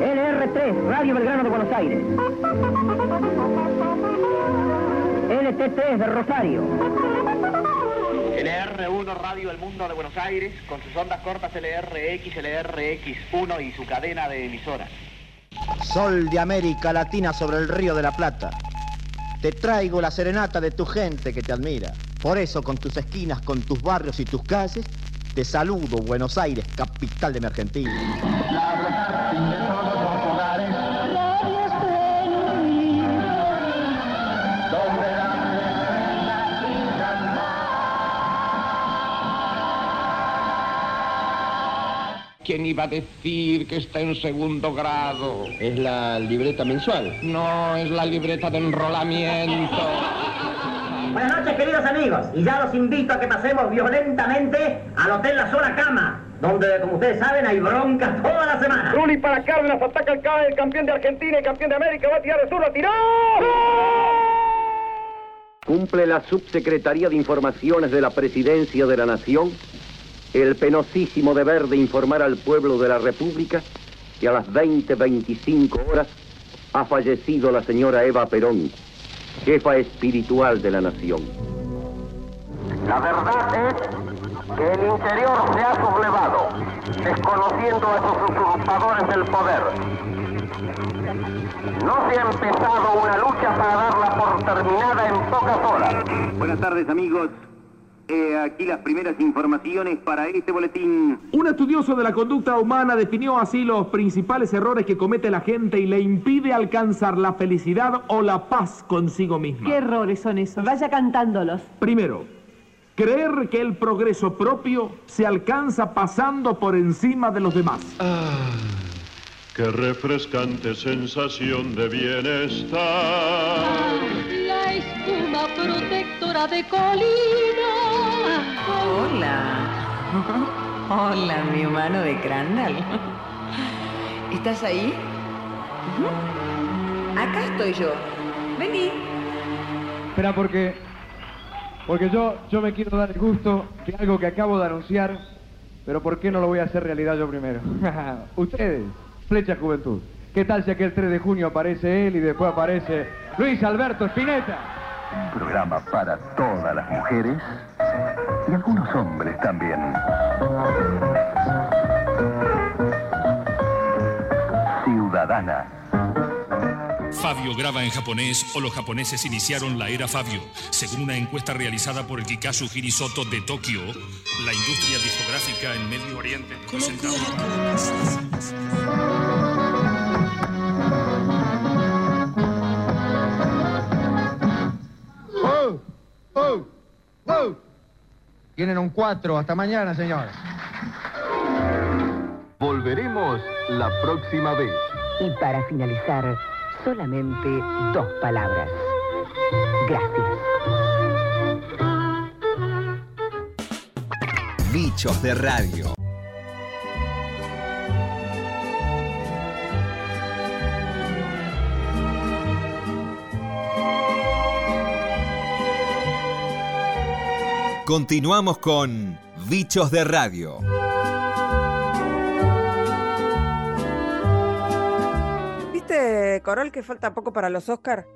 Speaker 21: LR3, Radio Belgrano de Buenos Aires. LT3 de Rosario.
Speaker 22: LR1 Radio El Mundo de Buenos Aires, con sus ondas cortas LRX, LRX1 y su cadena de emisoras.
Speaker 11: Sol de América Latina sobre el río de la Plata. Te traigo la serenata de tu gente que te admira. Por eso, con tus esquinas, con tus barrios y tus calles, te saludo, Buenos Aires, capital de mi Argentina.
Speaker 23: ¿Quién iba a decir que está en segundo grado?
Speaker 11: Es la libreta mensual.
Speaker 23: No, es la libreta de enrolamiento.
Speaker 21: Buenas noches, queridos amigos. Y ya los invito a que pasemos violentamente al Hotel La Sola Cama, donde, como ustedes saben, hay bronca toda la semana.
Speaker 15: Rulli para Cárdenas, ataca el CAE, el campeón de Argentina y campeón de América, va a tirar de sur, a tirar.
Speaker 24: Cumple la Subsecretaría de Informaciones de la Presidencia de la Nación el penosísimo deber de informar al pueblo de la República que a las 20.25 horas ha fallecido la señora Eva Perón, jefa espiritual de la nación.
Speaker 15: La verdad es que el interior se ha sublevado, desconociendo a sus usurpadores del poder. No se ha empezado una lucha para darla por terminada en pocas horas.
Speaker 24: Buenas tardes amigos. He aquí las primeras informaciones para este boletín.
Speaker 25: Un estudioso de la conducta humana definió así los principales errores que comete la gente y le impide alcanzar la felicidad o la paz consigo misma.
Speaker 26: ¿Qué errores son esos? Vaya cantándolos.
Speaker 25: Primero, creer que el progreso propio se alcanza pasando por encima de los demás.
Speaker 27: Qué refrescante sensación de bienestar.
Speaker 12: La espuma protectora de colina.
Speaker 28: Hola. Hola, mi humano de Crandall. ¿Estás ahí? Acá estoy yo. Vení.
Speaker 29: Espera, porque. Porque yo, yo me quiero dar el gusto de algo que acabo de anunciar, pero ¿por qué no lo voy a hacer realidad yo primero? Ustedes, Flecha Juventud. ¿Qué tal si aquel 3 de junio aparece él y después aparece Luis Alberto Spinetta?
Speaker 30: Un programa para todas las mujeres y algunos hombres también. Ciudadana.
Speaker 31: Fabio graba en japonés o los japoneses iniciaron la era Fabio. Según una encuesta realizada por el Kikazu Hirisoto de Tokio, la industria discográfica en Medio Oriente
Speaker 29: ¡Wow! Tienen un 4. Hasta mañana, señores.
Speaker 32: Volveremos la próxima vez.
Speaker 33: Y para finalizar, solamente dos palabras. Gracias.
Speaker 3: Bichos de radio. Continuamos con Bichos de Radio.
Speaker 1: ¿Viste, Corol, que falta poco para los Oscar?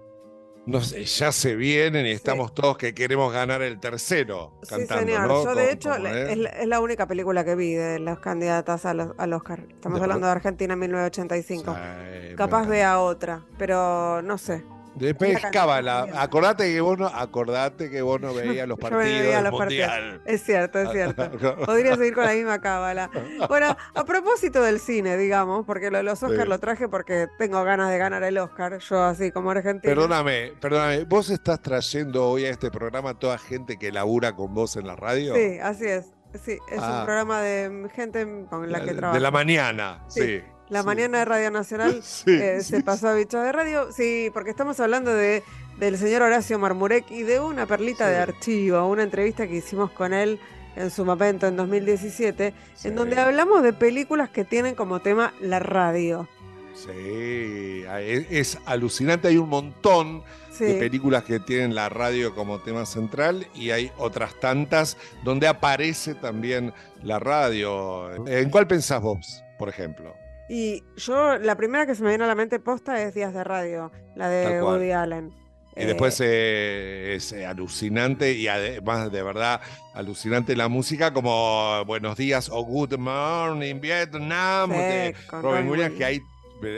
Speaker 2: No sé, ya se vienen y estamos todos que queremos ganar el tercero cantando,
Speaker 1: sí, señor.
Speaker 2: ¿no?
Speaker 1: Yo, de hecho, la-
Speaker 2: es.
Speaker 1: es, la, única película que vi de las candidatas a los- al Oscar. Estamos
Speaker 2: De
Speaker 1: hablando de Argentina en 1985.
Speaker 2: Ay,
Speaker 1: Capaz vea otra, pero no sé.
Speaker 2: Después cábala. Acordate que vos no, acordate que vos no veías los
Speaker 1: Yo
Speaker 2: partidos
Speaker 1: veía los
Speaker 2: mundial.
Speaker 1: partidos. Es cierto, es cierto. Podría seguir con la misma cábala. Bueno, a propósito del cine, digamos, porque lo de los Oscar
Speaker 2: Sí.
Speaker 1: lo traje porque tengo ganas de ganar el Oscar, yo así como argentina.
Speaker 2: Perdóname, perdóname. ¿Vos estás trayendo hoy a este programa a toda gente que labura con vos en la radio?
Speaker 1: Sí, así es. Sí, es
Speaker 2: Ah.
Speaker 1: un programa de gente con la que
Speaker 2: de
Speaker 1: trabajo.
Speaker 2: la mañana, sí.
Speaker 1: La mañana de Radio Nacional
Speaker 2: Sí,
Speaker 1: eh, se pasó a Bichos de Radio. Sí, porque estamos hablando de, del señor Horacio Marmurek y de una perlita de archivo, una entrevista que hicimos con él en su momento en 2017, en donde hablamos de películas que tienen como tema la radio.
Speaker 2: Sí, es, es alucinante. Hay un montón de películas que tienen la radio como tema central y hay otras tantas donde aparece también la radio. ¿En cuál pensás vos, por ejemplo?
Speaker 1: Y yo, la primera que se me viene a la mente posta es Días de Radio, la de. Woody Allen.
Speaker 2: Y después eh, es eh, alucinante y además de verdad alucinante la música como Buenos días o Good Morning Vietnam
Speaker 1: Sí,
Speaker 2: de Robin Williams, que hay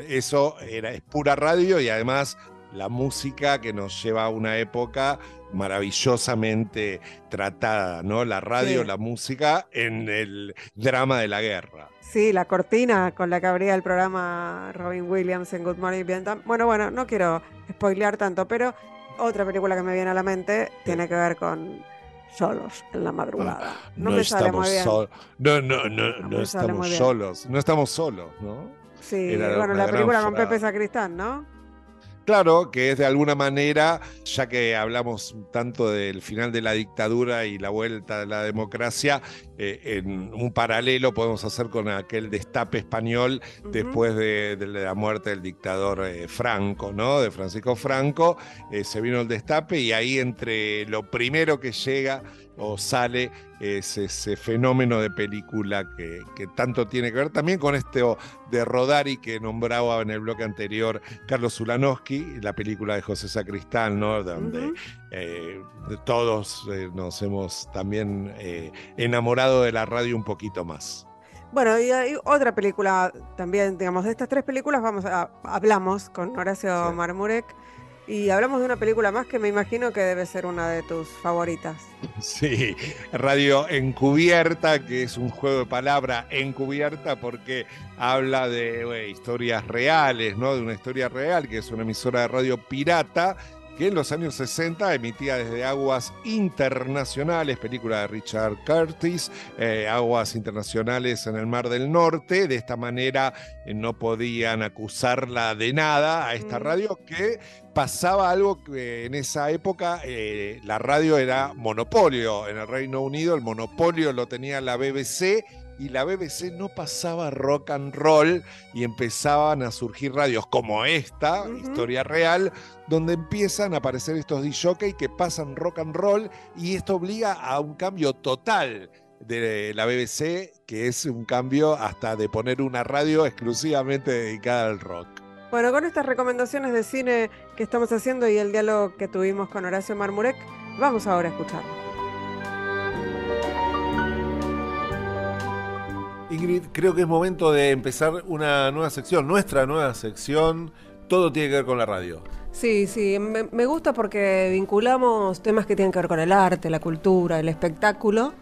Speaker 2: eso era, es pura radio y además la música que nos lleva a una época maravillosamente tratada, ¿no? La radio,
Speaker 1: Sí.
Speaker 2: la música en el drama de la guerra.
Speaker 1: Sí, la cortina con la que abría el programa Robin Williams en Good Morning Vietnam. Bueno, bueno, no quiero spoilear tanto, pero otra película que me viene a la mente tiene que ver con Solos en la madrugada. No, me sale muy
Speaker 2: estamos
Speaker 1: bien.
Speaker 2: sol- no, no, no, no estamos solos, no estamos solos, ¿no?
Speaker 1: Sí,
Speaker 2: Era
Speaker 1: bueno, la película con. Pepe Sacristán, ¿no?
Speaker 2: Claro, que es de alguna manera, ya que hablamos tanto del final de la dictadura y la vuelta de la democracia, eh, en un paralelo podemos hacer con aquel destape español después de, de la muerte del dictador eh, Franco, ¿no? De Francisco Franco, eh, se vino el destape y ahí entre lo primero que llega o sale es ese fenómeno de película que, que tanto tiene que ver también con este de Rodari que nombraba en el bloque anterior Carlos Zulanowski, la película de José Sacristán, ¿no? Donde eh, todos eh, nos hemos también eh, enamorado de la radio un poquito más.
Speaker 1: Bueno, y hay otra película también, digamos, de estas tres películas vamos a, hablamos con Horacio Marmurek y hablamos de una película más que me imagino que debe ser una de tus favoritas.
Speaker 2: Sí, Radio Encubierta, que es un juego de palabra encubierta porque habla de bueno, historias reales, ¿no? De una historia real, que es una emisora de radio pirata que en los años 60 emitía desde aguas internacionales, película de Richard Curtis, eh, aguas internacionales en el Mar del Norte. De esta manera eh, no podían acusarla de nada a esta radio que pasaba algo que en esa época eh, la radio era monopolio. En el Reino Unido el monopolio lo tenía la BBC y la BBC no pasaba rock and roll y empezaban a surgir radios como esta, Historia Real, donde empiezan a aparecer estos DJ que pasan rock and roll y esto obliga a un cambio total de la BBC, que es un cambio hasta de poner una radio exclusivamente dedicada al rock.
Speaker 1: Bueno, con estas recomendaciones de cine que estamos haciendo y el diálogo que tuvimos con Horacio Marmurek, vamos ahora a escuchar.
Speaker 34: Ingrid, creo que es momento de empezar una nueva sección, nuestra nueva sección. Todo tiene que ver con la radio.
Speaker 1: Sí, sí, me, me gusta porque vinculamos temas que tienen que ver con el arte, la cultura, el espectáculo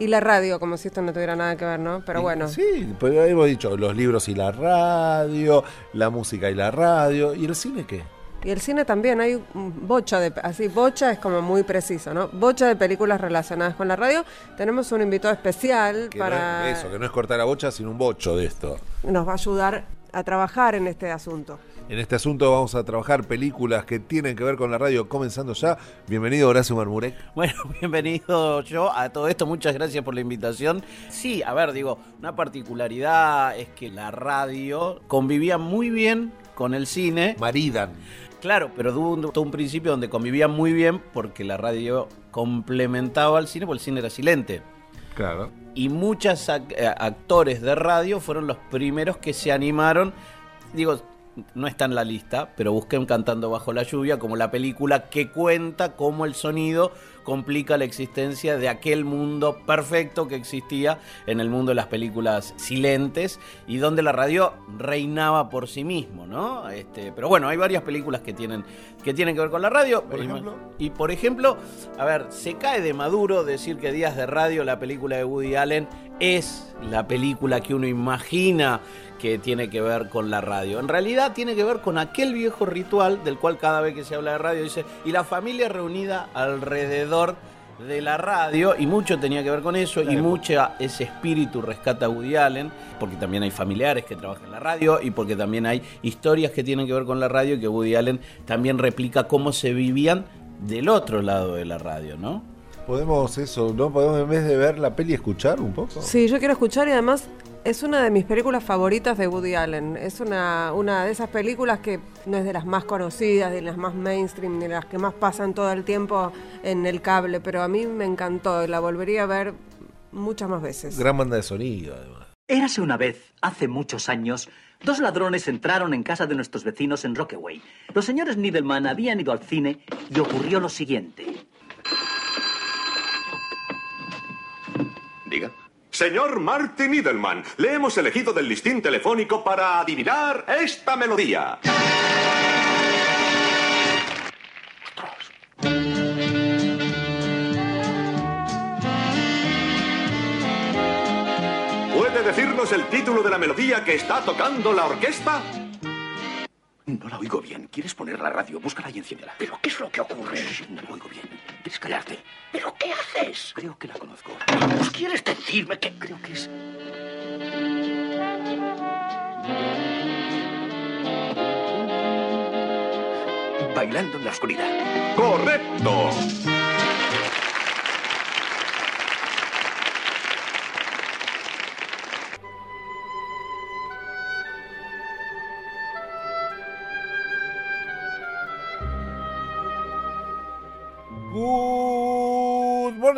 Speaker 1: y la radio, como si esto no tuviera nada que ver, ¿no? Pero bueno.
Speaker 34: Sí, pues hemos dicho los libros y la radio, la música y la radio. ¿Y el cine qué?
Speaker 1: Y el cine también, hay un bocha de, así, bocha es como muy preciso, ¿no? Bocha de películas relacionadas con la radio. Tenemos un invitado especial
Speaker 2: Que no
Speaker 1: para...
Speaker 2: es- eso, que no es cortar la bocha, sino un bocho de esto.
Speaker 1: Nos va a ayudar a trabajar en este asunto.
Speaker 2: En este asunto vamos a trabajar películas que tienen que ver con la radio, comenzando ya. Bienvenido, Horacio Marmurek.
Speaker 35: Bueno, bienvenido yo a todo esto, muchas gracias por la invitación. Sí, a ver, digo, una particularidad es que la radio convivía muy bien con el cine.
Speaker 2: Maridan.
Speaker 35: Claro, pero tuvo un, todo un principio donde convivía muy bien porque la radio complementaba al cine, porque el cine era silente.
Speaker 2: Claro.
Speaker 35: Y muchos eh, actores de radio fueron los primeros que se animaron. Digo, no está en la lista, pero busquen Cantando Bajo la Lluvia como la película que cuenta cómo el sonido complica la existencia de aquel mundo perfecto que existía en el mundo de las películas silentes y donde la radio reinaba por sí mismo, ¿no? Este, pero bueno, hay varias películas que tienen que tienen que ver con la radio.
Speaker 2: Por ejemplo.
Speaker 35: Y por ejemplo, a ver, se cae de maduro decir que Días de Radio, la película de Woody Allen, es la película que uno imagina que tiene que ver con la radio. En realidad tiene que ver con aquel viejo ritual del cual cada vez que se habla de radio dice, y la familia reunida alrededor de la radio, y mucho tenía que ver con eso, y mucho ese espíritu rescata a Woody Allen, porque también hay familiares que trabajan en la radio, y porque también hay historias que tienen que ver con la radio, y que Woody Allen también replica cómo se vivían del otro lado de la radio, ¿no?
Speaker 2: Podemos eso, ¿no? Podemos en vez de ver la peli escuchar un poco.
Speaker 1: Sí, yo quiero escuchar y además es una de mis películas favoritas de Woody Allen. Es una, una de esas películas que no es de las más conocidas, de las más mainstream, ni de las que más pasan todo el tiempo en el cable, pero a mí me encantó y la volvería a ver muchas más veces.
Speaker 2: Gran banda de sonido, además.
Speaker 36: Érase una vez, hace muchos años, dos ladrones entraron en casa de nuestros vecinos en Rockaway. Los señores Nidelman habían ido al cine y ocurrió lo siguiente.
Speaker 37: Diga. Señor Martin Edelman, le hemos elegido del listín telefónico para adivinar esta melodía. ¿Puede decirnos el título de la melodía que está tocando la orquesta?
Speaker 23: No la oigo bien. ¿Quieres poner la radio? Búscala y enciéndela. ¿Pero qué es lo que ocurre? no la oigo bien. ¿Quieres callarte? ¿Pero qué haces? Creo que la conozco. Pues quieres decirme que... Creo que es... Bailando en la oscuridad.
Speaker 37: ¡Correcto!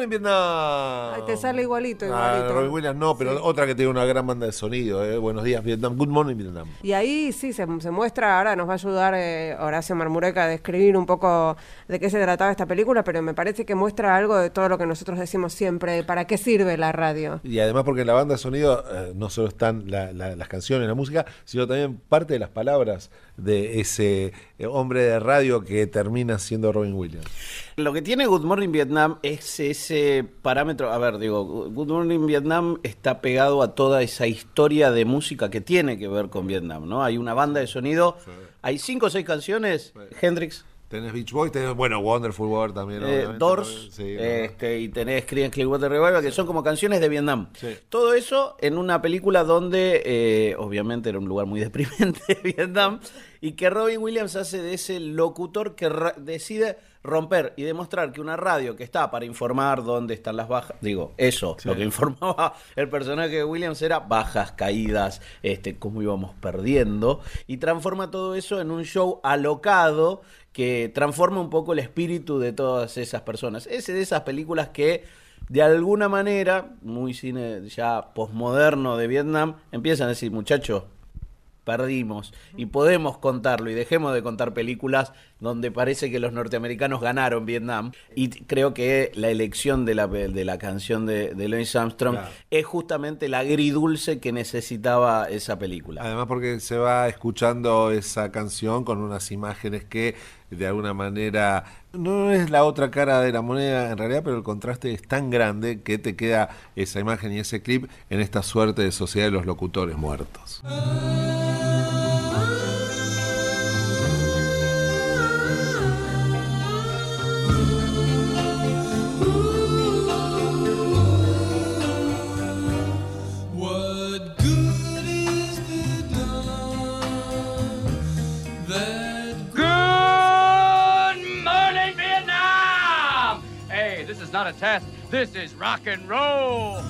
Speaker 2: Good morning, Vietnam.
Speaker 1: Ay, te sale igualito,
Speaker 2: Ah,
Speaker 1: igualito.
Speaker 2: Robin Williams no, pero otra que tiene una gran banda de sonido. eh. Buenos días, Vietnam. Good morning, Vietnam.
Speaker 1: Y ahí sí se, se muestra, ahora nos va a ayudar eh, Horacio Marmureca a describir un poco de qué se trataba esta película, pero me parece que muestra algo de todo lo que nosotros decimos siempre, ¿para qué sirve la radio?
Speaker 2: Y además porque en la banda de sonido eh, no solo están la- la- las canciones, la música, sino también parte de las palabras de ese hombre de radio que termina siendo Robin Williams.
Speaker 35: Lo que tiene Good Morning Vietnam es ese parámetro, a ver, digo, Good Morning Vietnam está pegado a toda esa historia de música que tiene que ver con Vietnam, ¿no? Hay una banda de sonido, hay cinco o seis canciones, Hendrix,
Speaker 2: Tenés Beach Boys, tenés, bueno, Wonderful World también.
Speaker 35: eh, Doors,
Speaker 2: sí,
Speaker 35: este, y tenés Creedence Clearwater Revival, que son como canciones de Vietnam.
Speaker 2: Sí.
Speaker 35: Todo eso en una película donde, eh, obviamente, era un lugar muy deprimente, Vietnam, y que Robin Williams hace de ese locutor que decide romper y demostrar que una radio que está para informar dónde están las bajas, digo, eso, lo que informaba el personaje de Williams era bajas, caídas, este, cómo íbamos perdiendo, y transforma todo eso en un show alocado que transforma un poco el espíritu de todas esas personas. Es de esas películas que de alguna manera, muy cine ya posmoderno de Vietnam, empiezan a decir, muchachos, perdimos y podemos contarlo y dejemos de contar películas donde parece que los norteamericanos ganaron Vietnam y creo que la elección de la, de la canción de, de Louis Armstrong
Speaker 2: Claro.
Speaker 35: es justamente el agridulce que necesitaba esa película.
Speaker 2: Además porque se va escuchando esa canción con unas imágenes que de alguna manera no es la otra cara de la moneda en realidad, pero el contraste es tan grande que te queda esa imagen y ese clip en esta suerte de sociedad de los locutores muertos.
Speaker 38: A test. This is rock and roll.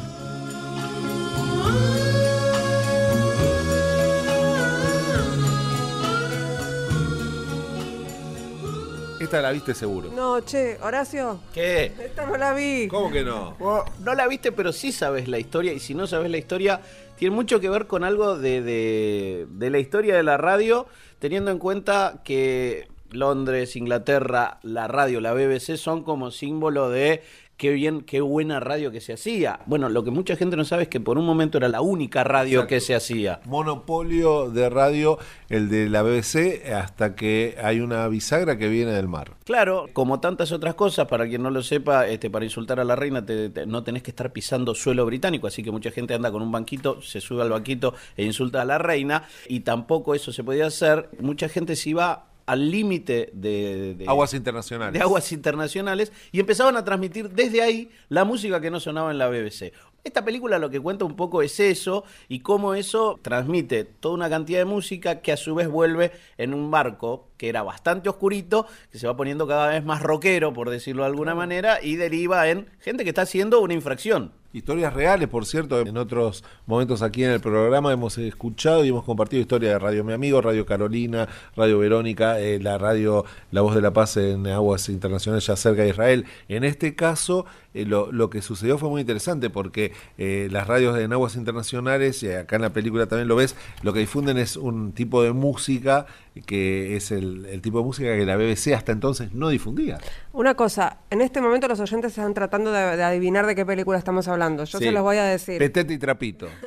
Speaker 2: Esta la viste seguro.
Speaker 1: No, che, Horacio.
Speaker 35: ¿Qué?
Speaker 1: Esta no la vi.
Speaker 2: ¿Cómo que no?
Speaker 35: No la viste, pero sí sabes la historia. Y si no sabes la historia, tiene mucho que ver con algo de, de- de la historia de la radio, teniendo en cuenta que Londres, Inglaterra, la radio, la BBC son como símbolo de qué bien, qué buena radio que se hacía. Bueno, lo que mucha gente no sabe es que por un momento era la única radio que se hacía.
Speaker 2: Monopolio de radio, el de la BBC, hasta que hay una bisagra que viene del mar.
Speaker 35: Claro, como tantas otras cosas, para quien no lo sepa, este, para insultar a la reina te- te- no tenés que estar pisando suelo británico, así que mucha gente anda con un banquito, se sube al banquito e insulta a la reina, y tampoco eso se podía hacer. Mucha gente se iba al límite de, de-
Speaker 2: Aguas internacionales.
Speaker 35: de aguas internacionales y empezaban a transmitir desde ahí la música que no sonaba en la BBC. Esta película lo que cuenta un poco es eso y cómo eso transmite toda una cantidad de música que a su vez vuelve en un barco que era bastante oscurito, que se va poniendo cada vez más rockero, por decirlo de alguna manera, y deriva en gente que está haciendo una infracción.
Speaker 2: Historias reales, por cierto, en otros momentos aquí en el programa hemos escuchado y hemos compartido historias de Radio Mi Amigo, Radio Carolina, Radio Verónica, eh, la radio La Voz de la Paz en aguas internacionales ya cerca de Israel. En este caso, eh, lo, lo que sucedió fue muy interesante porque eh, las radios en aguas internacionales, y acá en la película también lo ves, lo que difunden es un tipo de música que es el, el tipo de música que la BBC hasta entonces no difundía.
Speaker 1: Una cosa, en este momento los oyentes están tratando de, de adivinar de qué película estamos hablando. Yo
Speaker 2: Sí.
Speaker 1: se los voy a decir.
Speaker 2: Petete y Trapito.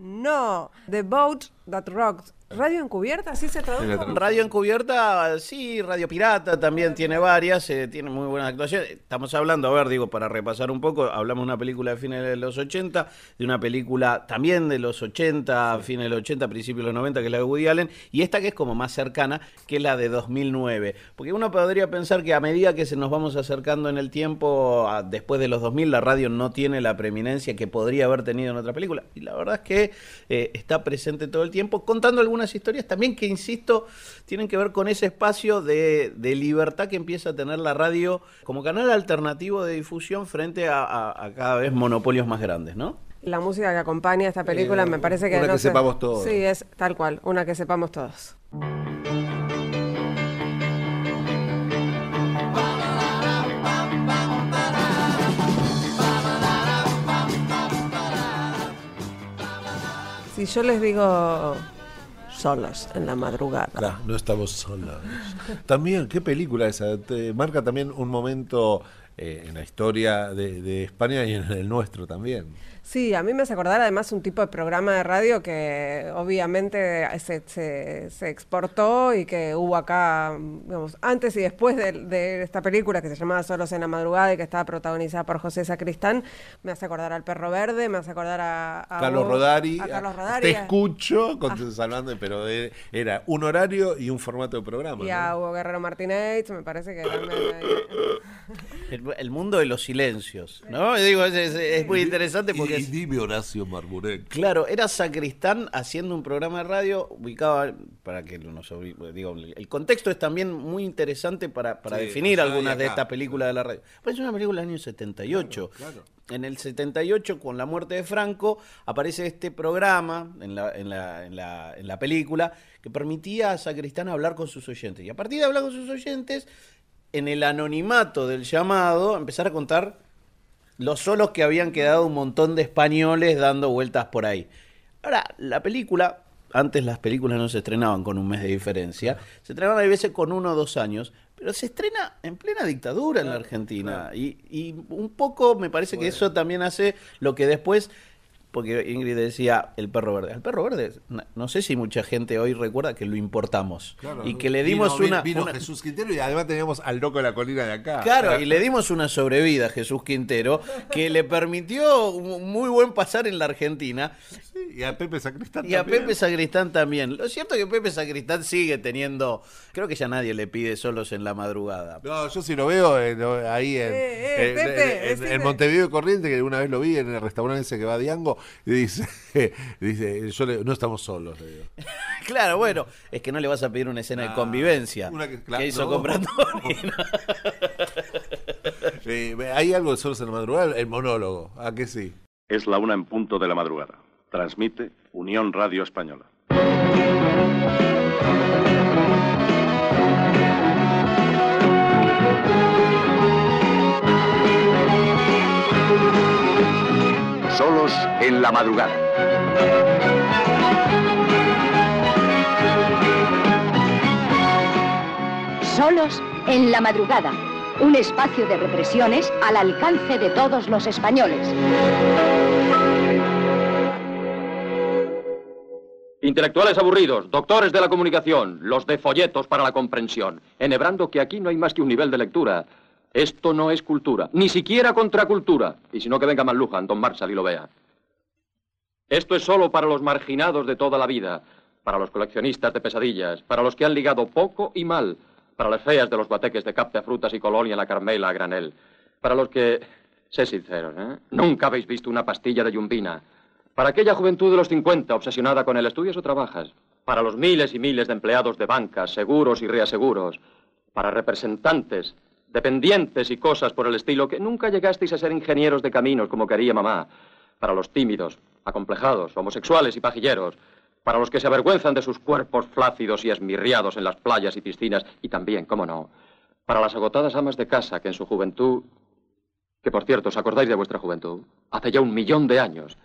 Speaker 1: No, The Boat That Rocked. ¿Radio encubierta? ¿Así se traduce?
Speaker 35: Radio encubierta, sí, Radio Pirata también tiene varias, eh, tiene muy buenas actuaciones. Estamos hablando, a ver, digo, para repasar un poco, hablamos de una película de fines de los 80, de una película también de los 80, fines de los 80, principios de los 90, que es la de Woody Allen, y esta que es como más cercana, que es la de 2009. Porque uno podría pensar que a medida que se nos vamos acercando en el tiempo, a- después de los 2000, la radio no tiene la preeminencia que podría haber tenido en otra película. Y la verdad es que eh, está presente todo el tiempo, contando algunas historias también que, insisto, tienen que ver con ese espacio de, de libertad que empieza a tener la radio como canal alternativo de difusión frente a, a- a cada vez monopolios más grandes, ¿no?
Speaker 1: La música que acompaña esta película
Speaker 2: Eh,
Speaker 1: me parece que
Speaker 2: una
Speaker 1: no
Speaker 2: que sepamos todos.
Speaker 1: Sí, es tal cual, una que sepamos todos. Si yo les digo solos en la madrugada.
Speaker 2: Claro, no estamos solos. También, qué película esa. Te marca también un momento eh, en la historia de España y en el nuestro también.
Speaker 1: Sí, a mí me hace acordar además un tipo de programa de radio que obviamente se, se- se exportó y que hubo acá, digamos, antes y después de, de esta película que se llamaba Solos en la Madrugada y que estaba protagonizada por José Sacristán, me hace acordar al Perro Verde, me hace acordar a, a
Speaker 2: Carlos
Speaker 1: vos-
Speaker 2: Rodari.
Speaker 1: A Carlos
Speaker 2: Te
Speaker 1: Rodari. a-
Speaker 2: escucho con salvando, pero de- era un horario y un formato de programa.
Speaker 1: y
Speaker 2: ¿no?
Speaker 1: a Hugo Guerrero Martínez, me parece que también...
Speaker 35: El, el mundo de los silencios, ¿no? Digo, es, es- es muy interesante porque...
Speaker 2: Y, dime Horacio.
Speaker 35: Claro, era Sacristán haciendo un programa de radio, ubicaba, para que nos digo, el contexto es también muy interesante para, para
Speaker 2: Sí,
Speaker 35: definir
Speaker 2: y
Speaker 35: algunas de estas películas de la radio. Pues es una película del año 78. En el 78, con la muerte de Franco, aparece este programa en la, en la, en la, en la película que permitía a Sacristán hablar con sus oyentes. Y a partir de hablar con sus oyentes, en el anonimato del llamado, empezar a contar los solos que habían quedado un montón de españoles dando vueltas por ahí. Ahora, la película, antes las películas no se estrenaban con un mes de diferencia, se estrenaban a veces con uno o dos años, pero se estrena en plena dictadura en la Argentina. Y, y un poco me parece que eso también hace lo que después, porque Ingrid decía el perro verde. El perro verde, no, no sé si mucha gente hoy recuerda que lo importamos
Speaker 2: Claro,
Speaker 35: y que le dimos
Speaker 2: vino,
Speaker 35: una...
Speaker 2: Vino
Speaker 35: una-
Speaker 2: Jesús Quintero y además teníamos al loco de la colina de acá.
Speaker 35: Claro, y le dimos una sobrevida a Jesús Quintero que le permitió un muy buen pasar en la Argentina.
Speaker 2: Y a Pepe Sacristán
Speaker 35: Y a
Speaker 2: también.
Speaker 35: Pepe Sacristán también. Lo cierto es que Pepe Sacristán sigue teniendo. Creo que ya nadie le pide solos en la madrugada.
Speaker 2: No, yo sí lo veo eh, no, ahí en,
Speaker 35: eh,
Speaker 2: en-
Speaker 35: Pepe,
Speaker 2: en- en-
Speaker 35: decime.
Speaker 2: en Montevideo y Corriente, que una vez lo vi en el restaurante ese que va a Diango, y dice, dice yo le- no estamos solos. le digo.
Speaker 35: Claro, bueno, es que no le vas a pedir una escena de convivencia
Speaker 2: una que-
Speaker 35: que,
Speaker 2: claro,
Speaker 35: hizo
Speaker 2: no.
Speaker 39: Eh, ¿Hay algo de solos en la madrugada? El monólogo, ¿a qué sí?
Speaker 40: Es la una en punto de la madrugada. Transmite Unión Radio Española.
Speaker 24: Solos en la madrugada.
Speaker 41: Solos en la madrugada. Un espacio de represiones al alcance de todos los españoles.
Speaker 42: Intelectuales aburridos, doctores de la comunicación, los de folletos para la comprensión, enhebrando que aquí no hay más que un nivel de lectura. Esto no es cultura, ni siquiera contracultura. Y si no, que venga Manlujan, Don Marshall y lo vea. Esto es solo para los marginados de toda la vida, para los coleccionistas de pesadillas, para los que han ligado poco y mal, para las feas de los guateques de capta frutas y colonia la Carmela a granel, para los que, sé sincero, ¿eh? nunca habéis visto una pastilla de yumbina, para aquella juventud de los 50 obsesionada con el estudias o trabajas, para los miles y miles de empleados de bancas, seguros y reaseguros, para representantes, dependientes y cosas por el estilo que nunca llegasteis a ser ingenieros de caminos como quería mamá, para los tímidos, acomplejados, homosexuales y pajilleros, para los que se avergüenzan de sus cuerpos flácidos y esmirriados en las playas y piscinas, y también, cómo no, para las agotadas amas de casa que en su juventud, que por cierto, ¿os acordáis de vuestra juventud? Hace ya un millón de años.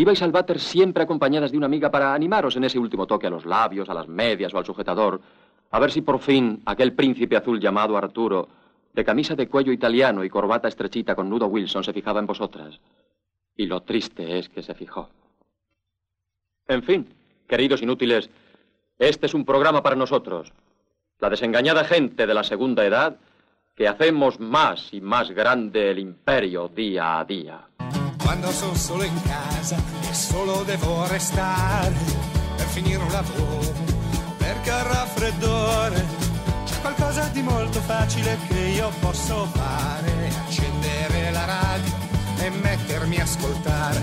Speaker 42: Ibais al váter siempre acompañadas de una amiga para animaros en ese último toque a los labios, a las medias o al sujetador, a ver si por fin aquel príncipe azul llamado Arturo, de camisa de cuello italiano y corbata estrechita con nudo Wilson, se fijaba en vosotras. Y lo triste es que se fijó. En fin, queridos inútiles, este es un programa para nosotros, la desengañada gente de la segunda edad, que hacemos más y más grande el imperio día a día.
Speaker 38: Quando sono solo in casa e solo devo restare per finire un lavoro, perché al raffreddore c'è qualcosa di molto facile che io posso fare, accendere la radio e mettermi a ascoltare.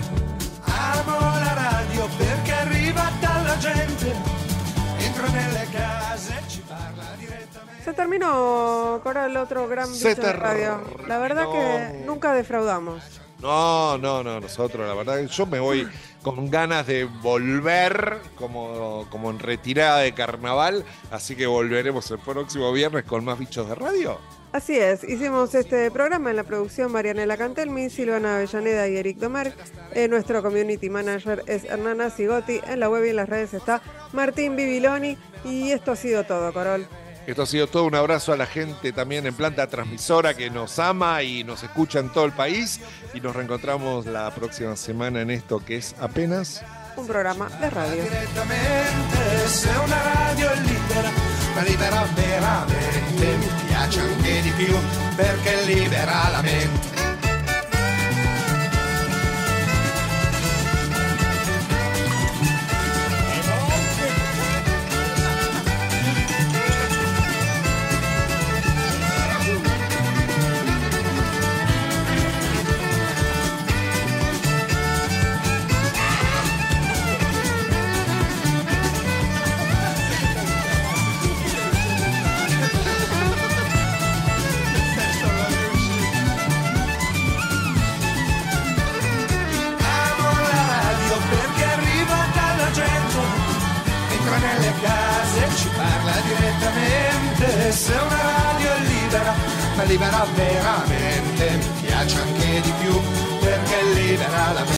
Speaker 38: Amo la radio perché arriva dalla gente, entra nelle case e ci parla direttamente.
Speaker 1: Se terminó, Coral, otro gran
Speaker 2: Se
Speaker 1: de radio. La verdad que nunca defraudamos.
Speaker 2: No, no, no, nosotros, la verdad, yo me voy con ganas de volver como, como en retirada de carnaval, así que volveremos el próximo viernes con más bichos de radio.
Speaker 1: Así es, hicimos este programa en la producción Marianela Cantelmi, Silvana Avellaneda y Eric Domar. Eh, nuestro community manager es Hernana Sigotti. En la web y en las redes está Martín Bibiloni. Y esto ha sido todo, Corol.
Speaker 2: Esto ha sido todo. Un abrazo a la gente también en planta transmisora que nos ama y nos escucha en todo el país. Y nos reencontramos la próxima semana en esto que es apenas
Speaker 1: Un programa de radio.
Speaker 38: Direttamente, se una radio è libera, ma libera veramente, mi piace anche di più perché libera la mente. Libera veramente, mi piace anche di più perché libera la.